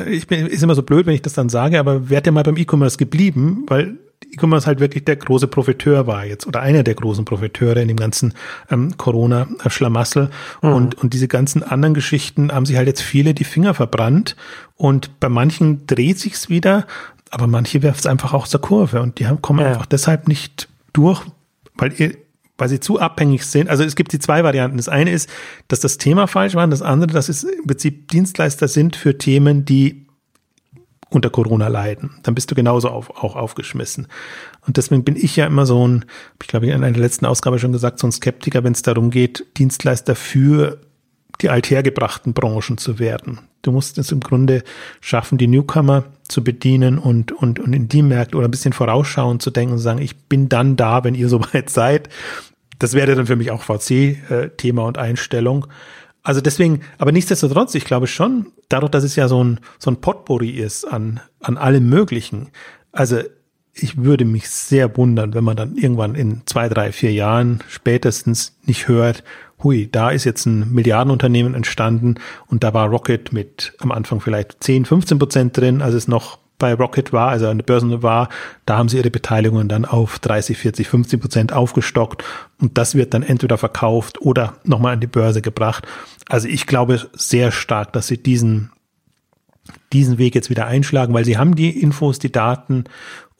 äh, ich bin, ist immer so blöd, wenn ich das dann sage, aber wärt ja mal beim E-Commerce geblieben, weil E-Commerce halt wirklich der große Profiteur war jetzt oder einer der großen Profiteure in dem ganzen ähm, Corona-Schlamassel. Mhm. Und, und diese ganzen anderen Geschichten haben sich halt jetzt viele die Finger verbrannt. Und bei manchen dreht sich's wieder, aber manche werfen es einfach aus der Kurve und die haben, kommen ja. einfach deshalb nicht durch, weil ihr weil sie zu abhängig sind. Also es gibt die zwei Varianten. Das eine ist, dass das Thema falsch war. Und das andere, dass es im Prinzip Dienstleister sind für Themen, die unter Corona leiden. Dann bist du genauso auf, auch aufgeschmissen. Und deswegen bin ich ja immer so ein, ich glaube, in einer letzten Ausgabe schon gesagt, so ein Skeptiker, wenn es darum geht, Dienstleister für die althergebrachten Branchen zu werden. Du musst es im Grunde schaffen, die Newcomer zu bedienen und, und, und in die Märkte oder ein bisschen vorausschauend zu denken und sagen, ich bin dann da, wenn ihr (laughs) soweit seid. Das wäre dann für mich auch VC-Thema äh, und Einstellung. Also deswegen, aber nichtsdestotrotz, ich glaube schon, dadurch, dass es ja so ein, so ein Potpourri ist an, an allem Möglichen. Also ich würde mich sehr wundern, wenn man dann irgendwann in zwei, drei, vier Jahren spätestens nicht hört, hui, da ist jetzt ein Milliardenunternehmen entstanden und da war Rocket mit am Anfang vielleicht 10, 15 Prozent drin, als es noch bei Rocket war, also an der Börse war, da haben sie ihre Beteiligungen dann auf 30, 40, 50 Prozent aufgestockt und das wird dann entweder verkauft oder nochmal an die Börse gebracht. Also ich glaube sehr stark, dass sie diesen diesen Weg jetzt wieder einschlagen, weil sie haben die Infos, die Daten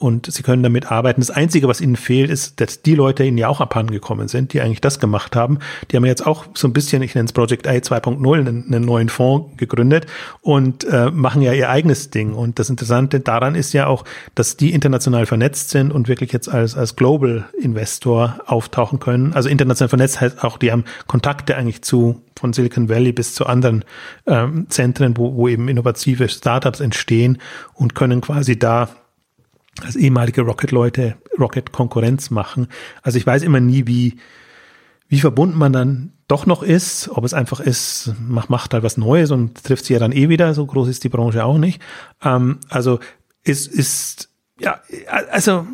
und sie können damit arbeiten. Das Einzige, was ihnen fehlt, ist, dass die Leute ihnen ja auch abhandengekommen sind, die eigentlich das gemacht haben. Die haben jetzt auch so ein bisschen, ich nenne es Project A 2.0, einen, einen, neuen Fonds gegründet und äh, machen ja ihr eigenes Ding. Und das Interessante daran ist ja auch, dass die international vernetzt sind und wirklich jetzt als, als Global Investor auftauchen können. Also international vernetzt heißt auch, die haben Kontakte eigentlich zu von Silicon Valley bis zu anderen ähm, Zentren, wo, wo eben innovative Startups entstehen und können quasi da als ehemalige Rocket-Leute Rocket-Konkurrenz machen. Also ich weiß immer nie, wie, wie verbunden man dann doch noch ist, ob es einfach ist, macht, macht halt was Neues und trifft sie ja dann eh wieder, so groß ist die Branche auch nicht. Ähm, also ist, ist, ja, also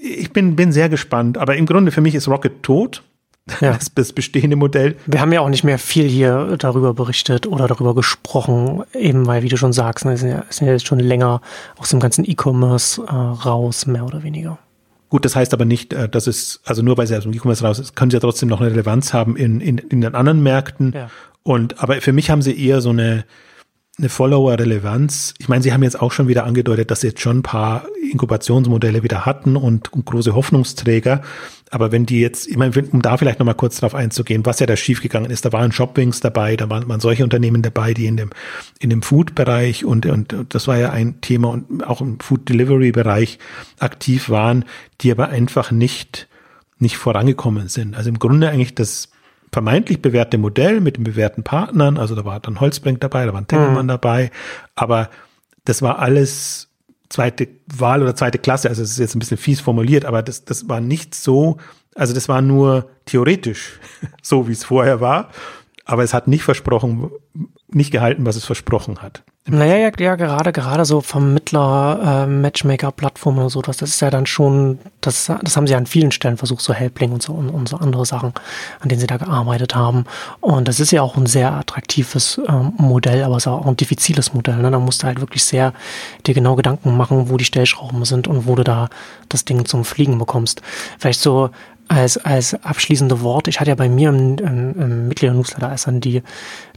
ich bin, bin sehr gespannt, aber im Grunde für mich ist Rocket tot. (laughs) Ja. Das, das, bestehende Modell. Wir haben ja auch nicht mehr viel hier darüber berichtet oder darüber gesprochen, eben weil, wie du schon sagst, ne, sind ja, sind ja jetzt schon länger aus dem ganzen E-Commerce äh, raus, mehr oder weniger. Gut, das heißt aber nicht, äh, dass es, also nur weil sie aus dem E-Commerce raus ist, können sie ja trotzdem noch eine Relevanz haben in, in, in den anderen Märkten. Ja. Und, aber für mich haben sie eher so eine, eine Follower-Relevanz. Ich meine, Sie haben jetzt auch schon wieder angedeutet, dass Sie jetzt schon ein paar Inkubationsmodelle wieder hatten und, und große Hoffnungsträger. Aber wenn die jetzt, ich meine, um da vielleicht nochmal kurz drauf einzugehen, was ja da schiefgegangen ist, da waren Shopwings dabei, da waren, waren solche Unternehmen dabei, die in dem, in dem Food-Bereich und, und, und das war ja ein Thema und auch im Food-Delivery-Bereich aktiv waren, die aber einfach nicht, nicht vorangekommen sind. Also im Grunde eigentlich das vermeintlich bewährte Modell mit den bewährten Partnern. Also da war dann Holzbrink dabei, da war ein Tengelmann mhm. dabei. Aber das war alles zweite Wahl oder zweite Klasse. Also es ist jetzt ein bisschen fies formuliert, aber das, das war nicht so, also das war nur theoretisch (laughs) so, wie es vorher war. Aber es hat nicht versprochen, nicht gehalten, was es versprochen hat. Naja, ja, ja, gerade, gerade so Vermittler, äh, Matchmaker-Plattformen und so, das, das ist ja dann schon, das, das haben sie an vielen Stellen versucht, so Helpling und so und, und so andere Sachen, an denen sie da gearbeitet haben. Und das ist ja auch ein sehr attraktives ähm, Modell, aber es ist auch ein diffiziles Modell. Ne? Da musst du halt wirklich sehr dir genau Gedanken machen, wo die Stellschrauben sind und wo du da das Ding zum Fliegen bekommst. Vielleicht so als, als abschließende Wort, ich hatte ja bei mir im, im, im Mitglieder-Newsletter, als dann die,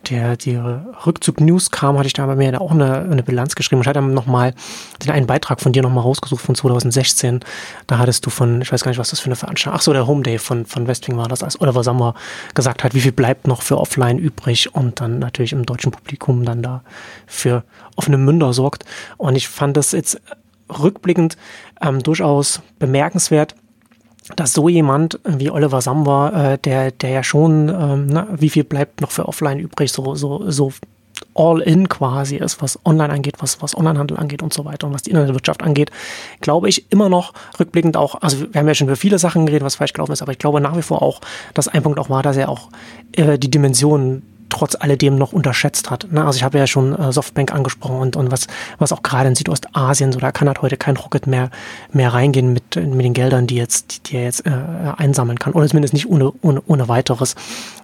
der, die Rückzug-News kam, hatte ich da bei mir auch eine, eine Bilanz geschrieben. Ich hatte dann nochmal den einen Beitrag von dir nochmal rausgesucht von 2016. Da hattest du von, ich weiß gar nicht, was das für eine Veranstaltung, ach so, der Home Day von, von Westwing war das, als Oliver Sammer gesagt hat, wie viel bleibt noch für Offline übrig und dann natürlich im deutschen Publikum dann da für offene Münder sorgt. Und ich fand das jetzt rückblickend ähm, durchaus bemerkenswert, dass so jemand wie Oliver Samba, äh, der, der ja schon, ähm, na, wie viel bleibt noch für Offline übrig, so, so, so all in quasi ist, was online angeht, was, was Onlinehandel angeht und so weiter und was die Internetwirtschaft angeht, glaube ich immer noch rückblickend auch, also wir haben ja schon über viele Sachen geredet, was falsch gelaufen ist, aber ich glaube nach wie vor auch, dass ein Punkt auch war, dass er auch äh, die Dimensionen trotz alledem noch unterschätzt hat. Ne? Also ich habe ja schon äh, Softbank angesprochen und, und was, was auch gerade in Südostasien, so da kann halt heute kein Rocket mehr, mehr reingehen mit, mit den Geldern, die jetzt, die er jetzt äh, einsammeln kann. Oder zumindest nicht ohne, ohne, ohne weiteres,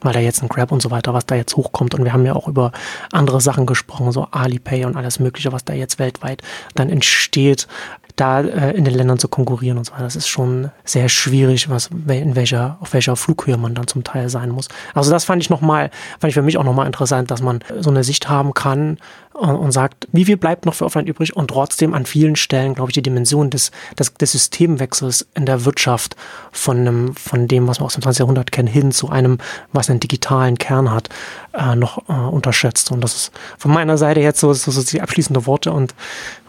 weil da jetzt ein Grab und so weiter, was da jetzt hochkommt. Und wir haben ja auch über andere Sachen gesprochen, so Alipay und alles Mögliche, was da jetzt weltweit dann entsteht da äh, in den Ländern zu konkurrieren und so weiter. Das ist schon sehr schwierig, was in welcher, auf welcher Flughöhe man dann zum Teil sein muss. Also das fand ich nochmal, fand ich für mich auch nochmal interessant, dass man so eine Sicht haben kann und, und, sagt, wie viel bleibt noch für Offline übrig und trotzdem an vielen Stellen, glaube ich, die Dimension des, des, des Systemwechsels in der Wirtschaft von einem, von dem, was wir aus dem 20. Jahrhundert kennen, hin zu einem, was einen digitalen Kern hat, äh, noch äh, unterschätzt. Und das ist von meiner Seite jetzt so, so, so die abschließende Worte. Und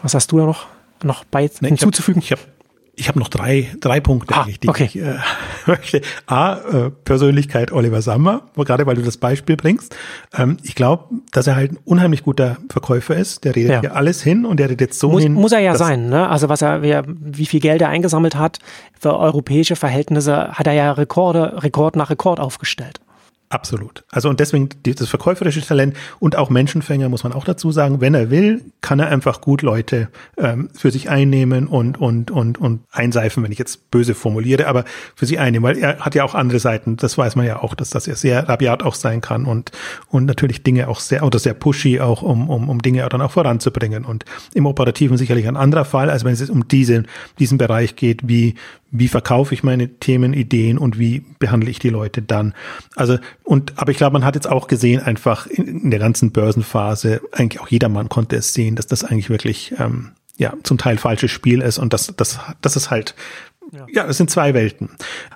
was hast du da noch? Noch bei nee, hinzuzufügen? Ich habe ich hab noch drei, drei Punkte, ah, die okay. ich äh, (laughs) möchte. A, äh, Persönlichkeit Oliver Sammer, gerade weil du das Beispiel bringst. Ähm, ich glaube, dass er halt ein unheimlich guter Verkäufer ist. Der redet ja, ja alles hin und der redet jetzt so muss, hin. Muss er ja sein, ne? Also was er, wie, wie viel Geld er eingesammelt hat für europäische Verhältnisse, hat er ja Rekorde, Rekord nach Rekord aufgestellt. Absolut. Also und deswegen das verkäuferische Talent und auch Menschenfänger muss man auch dazu sagen. Wenn er will, kann er einfach gut Leute ähm, für sich einnehmen und und und und einseifen, wenn ich jetzt böse formuliere, aber für sie einnehmen, weil er hat ja auch andere Seiten. Das weiß man ja auch, dass das ja sehr rabiat auch sein kann und und natürlich Dinge auch sehr oder sehr pushy auch um um um Dinge dann auch voranzubringen und im operativen sicherlich ein anderer Fall, als wenn es um diesen diesen Bereich geht, wie wie verkaufe ich meine Themen, Ideen und wie behandle ich die Leute dann. Also, und, aber ich glaube, man hat jetzt auch gesehen, einfach in, in der ganzen Börsenphase, eigentlich auch jedermann konnte es sehen, dass das eigentlich wirklich, ähm, ja, zum Teil falsches Spiel ist und das, das, das ist halt ja. ja, es sind zwei Welten.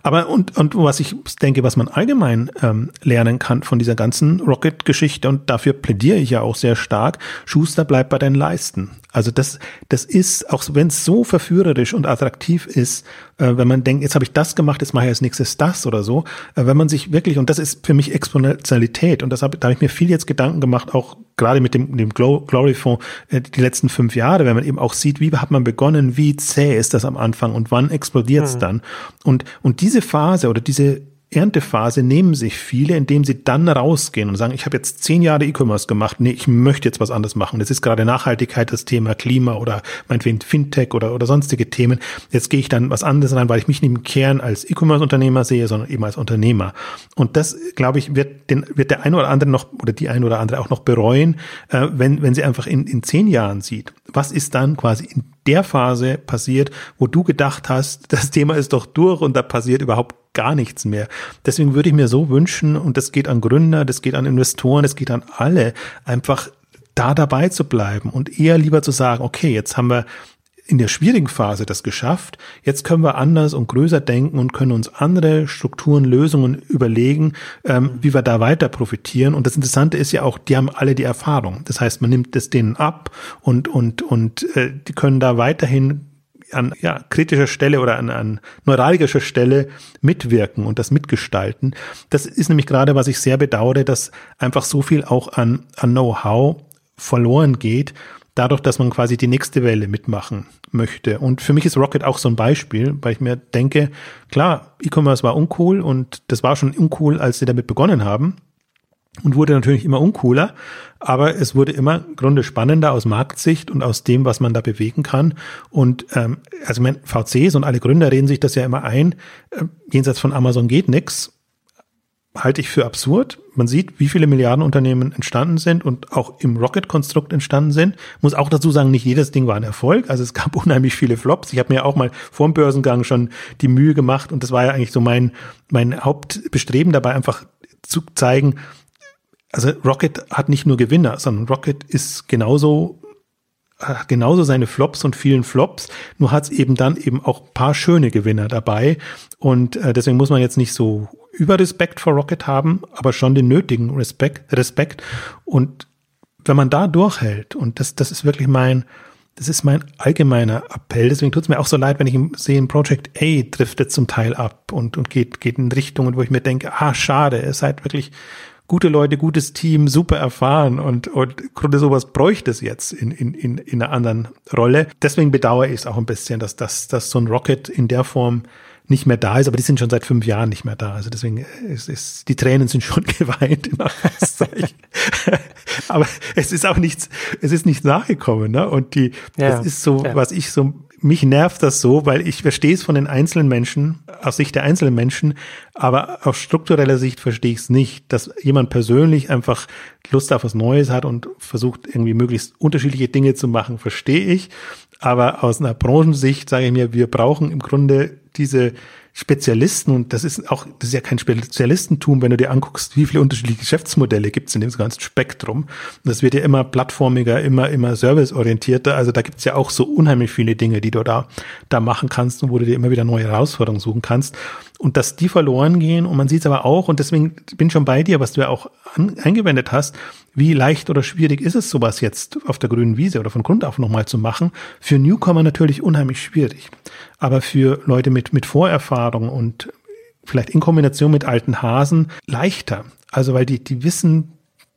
Aber und, und was ich denke, was man allgemein ähm, lernen kann von dieser ganzen Rocket-Geschichte, und dafür plädiere ich ja auch sehr stark, Schuster bleibt bei deinen Leisten. Also das, das ist, auch wenn es so verführerisch und attraktiv ist, wenn man denkt, jetzt habe ich das gemacht, jetzt mache ich als nächstes das oder so, äh, wenn man sich wirklich, und das ist für mich Exponentialität, und das hab, da habe ich mir viel jetzt Gedanken gemacht, auch gerade mit dem, dem Glory Fonds äh, die letzten fünf Jahre, wenn man eben auch sieht, wie hat man begonnen, wie zäh ist das am Anfang und wann explodiert es mhm. dann. Und, und diese Phase oder diese Erntephase nehmen sich viele, indem sie dann rausgehen und sagen, ich habe jetzt zehn Jahre E-Commerce gemacht, nee, ich möchte jetzt was anderes machen. Das ist gerade Nachhaltigkeit, das Thema Klima oder meinetwegen Fintech oder, oder sonstige Themen. Jetzt gehe ich dann was anderes rein, weil ich mich nicht im Kern als E-Commerce-Unternehmer sehe, sondern eben als Unternehmer. Und das, glaube ich, wird, den, wird der eine oder andere noch oder die eine oder andere auch noch bereuen, äh, wenn, wenn sie einfach in, in zehn Jahren sieht, was ist dann quasi in der Phase passiert, wo du gedacht hast, (laughs) das Thema ist doch durch und da passiert überhaupt gar nichts mehr. Deswegen würde ich mir so wünschen, und das geht an Gründer, das geht an Investoren, das geht an alle, einfach da dabei zu bleiben und eher lieber zu sagen, okay, jetzt haben wir in der schwierigen Phase das geschafft. Jetzt können wir anders und größer denken und können uns andere Strukturen, Lösungen überlegen, ähm, wie wir da weiter profitieren. Und das Interessante ist ja auch, die haben alle die Erfahrung. Das heißt, man nimmt es denen ab und und und äh, die können da weiterhin an ja, kritischer Stelle oder an, an neuralgischer Stelle mitwirken und das mitgestalten. Das ist nämlich gerade, was ich sehr bedauere, dass einfach so viel auch an, an Know-how verloren geht, dadurch, dass man quasi die nächste Welle mitmachen möchte. Und für mich ist Rocket auch so ein Beispiel, weil ich mir denke, klar, E-Commerce war uncool und das war schon uncool, als sie damit begonnen haben und wurde natürlich immer uncooler, aber es wurde immer im Grunde spannender aus Marktsicht und aus dem, was man da bewegen kann. Und ähm, also mein VCs und alle Gründer reden sich das ja immer ein, äh, jenseits von Amazon geht nix halte ich für absurd. Man sieht, wie viele Milliardenunternehmen entstanden sind und auch im Rocket-Konstrukt entstanden sind. Muss auch dazu sagen, nicht jedes Ding war ein Erfolg. Also es gab (laughs) unheimlich viele Flops. Ich habe mir auch mal vor dem Börsengang schon die Mühe gemacht und das war ja eigentlich so mein, mein Hauptbestreben dabei, einfach zu zeigen, also Rocket hat nicht nur Gewinner, sondern Rocket ist genauso genauso seine Flops und vielen Flops, nur hat es eben dann eben auch paar schöne Gewinner dabei und äh, deswegen muss man jetzt nicht so über Respekt vor Rocket haben, aber schon den nötigen Respekt, Respekt. Und wenn man da durchhält, und das, das ist wirklich mein, das ist mein allgemeiner Appell. Deswegen tut es mir auch so leid, wenn ich sehe, Project A driftet zum Teil ab und, und geht, geht in Richtungen, wo ich mir denke, ah, schade, ihr seid wirklich gute Leute, gutes Team, super erfahren und, und Grunde sowas bräuchte es jetzt in, in, in, in einer anderen Rolle. Deswegen bedauere ich es auch ein bisschen, dass, dass, dass so ein Rocket in der Form nicht mehr da ist, aber die sind schon seit fünf Jahren nicht mehr da. Also deswegen ist, ist die Tränen sind schon (laughs) geweint in (laughs) aber es ist auch nichts, es ist nichts nachgekommen, ne? Und die, ja, das ist so, ja. was ich so, mich nervt das so, weil ich verstehe es von den einzelnen Menschen, aus Sicht der einzelnen Menschen, aber aus struktureller Sicht verstehe ich es nicht, dass jemand persönlich einfach Lust auf was Neues hat und versucht irgendwie möglichst unterschiedliche Dinge zu machen, verstehe ich. Aber aus einer Branchensicht sage ich mir, wir brauchen im Grunde diese Spezialisten, und das ist auch, das ist ja kein Spezialistentum, wenn du dir anguckst, wie viele unterschiedliche Geschäftsmodelle gibt es in dem ganzen Spektrum. Das wird ja immer plattformiger, immer, immer serviceorientierter. Also da gibt es ja auch so unheimlich viele Dinge, die du da, da machen kannst und wo du dir immer wieder neue Herausforderungen suchen kannst. Und dass die verloren gehen, und man sieht es aber auch, und deswegen bin ich schon bei dir, was du ja auch an, eingewendet hast, wie leicht oder schwierig ist es, sowas jetzt auf der grünen Wiese oder von Grund auf nochmal zu machen? Für Newcomer natürlich unheimlich schwierig. Aber für Leute mit, mit Vorerfahrung und vielleicht in Kombination mit alten Hasen leichter. Also weil die, die wissen,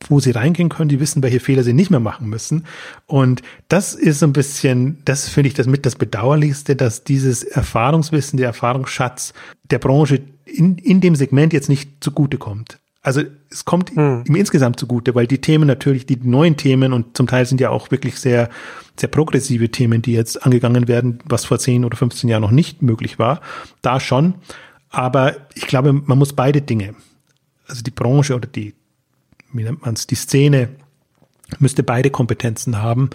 wo sie reingehen können, die wissen, welche Fehler sie nicht mehr machen müssen. Und das ist so ein bisschen, das finde ich das mit das Bedauerlichste, dass dieses Erfahrungswissen, der Erfahrungsschatz der Branche in, in dem Segment jetzt nicht zugutekommt. Also es kommt hm. ihm insgesamt zugute, weil die Themen natürlich, die neuen Themen und zum Teil sind ja auch wirklich sehr, sehr progressive Themen, die jetzt angegangen werden, was vor 10 oder 15 Jahren noch nicht möglich war. Da schon. Aber ich glaube, man muss beide Dinge, also die Branche oder die, wie nennt man es, die Szene, müsste beide Kompetenzen haben.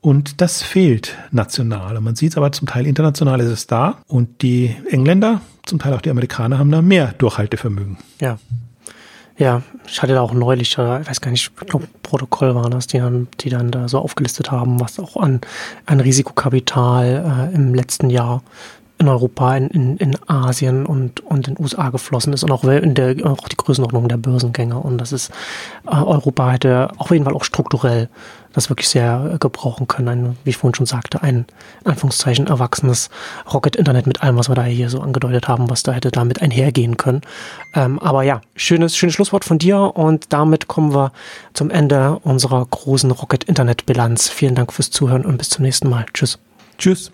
Und das fehlt national. Und man sieht es aber zum Teil international ist es da. Und die Engländer, zum Teil auch die Amerikaner, haben da mehr Durchhaltevermögen. Ja, ja, ich hatte da auch neulich, ich weiß gar nicht, ich glaube, Protokoll war das, die dann, die dann da so aufgelistet haben, was auch an, an Risikokapital äh, im letzten Jahr in Europa, in, in, in Asien und, und in den USA geflossen ist und auch, in der, auch die Größenordnung der Börsengänge. Und das ist, äh, Europa hätte auf jeden Fall auch strukturell das wirklich sehr gebrauchen können. Ein, wie ich vorhin schon sagte, ein, in Anführungszeichen, erwachsenes Rocket-Internet mit allem, was wir da hier so angedeutet haben, was da hätte damit einhergehen können. Ähm, aber ja, schönes, schönes Schlusswort von dir und damit kommen wir zum Ende unserer großen Rocket-Internet-Bilanz. Vielen Dank fürs Zuhören und bis zum nächsten Mal. Tschüss. Tschüss.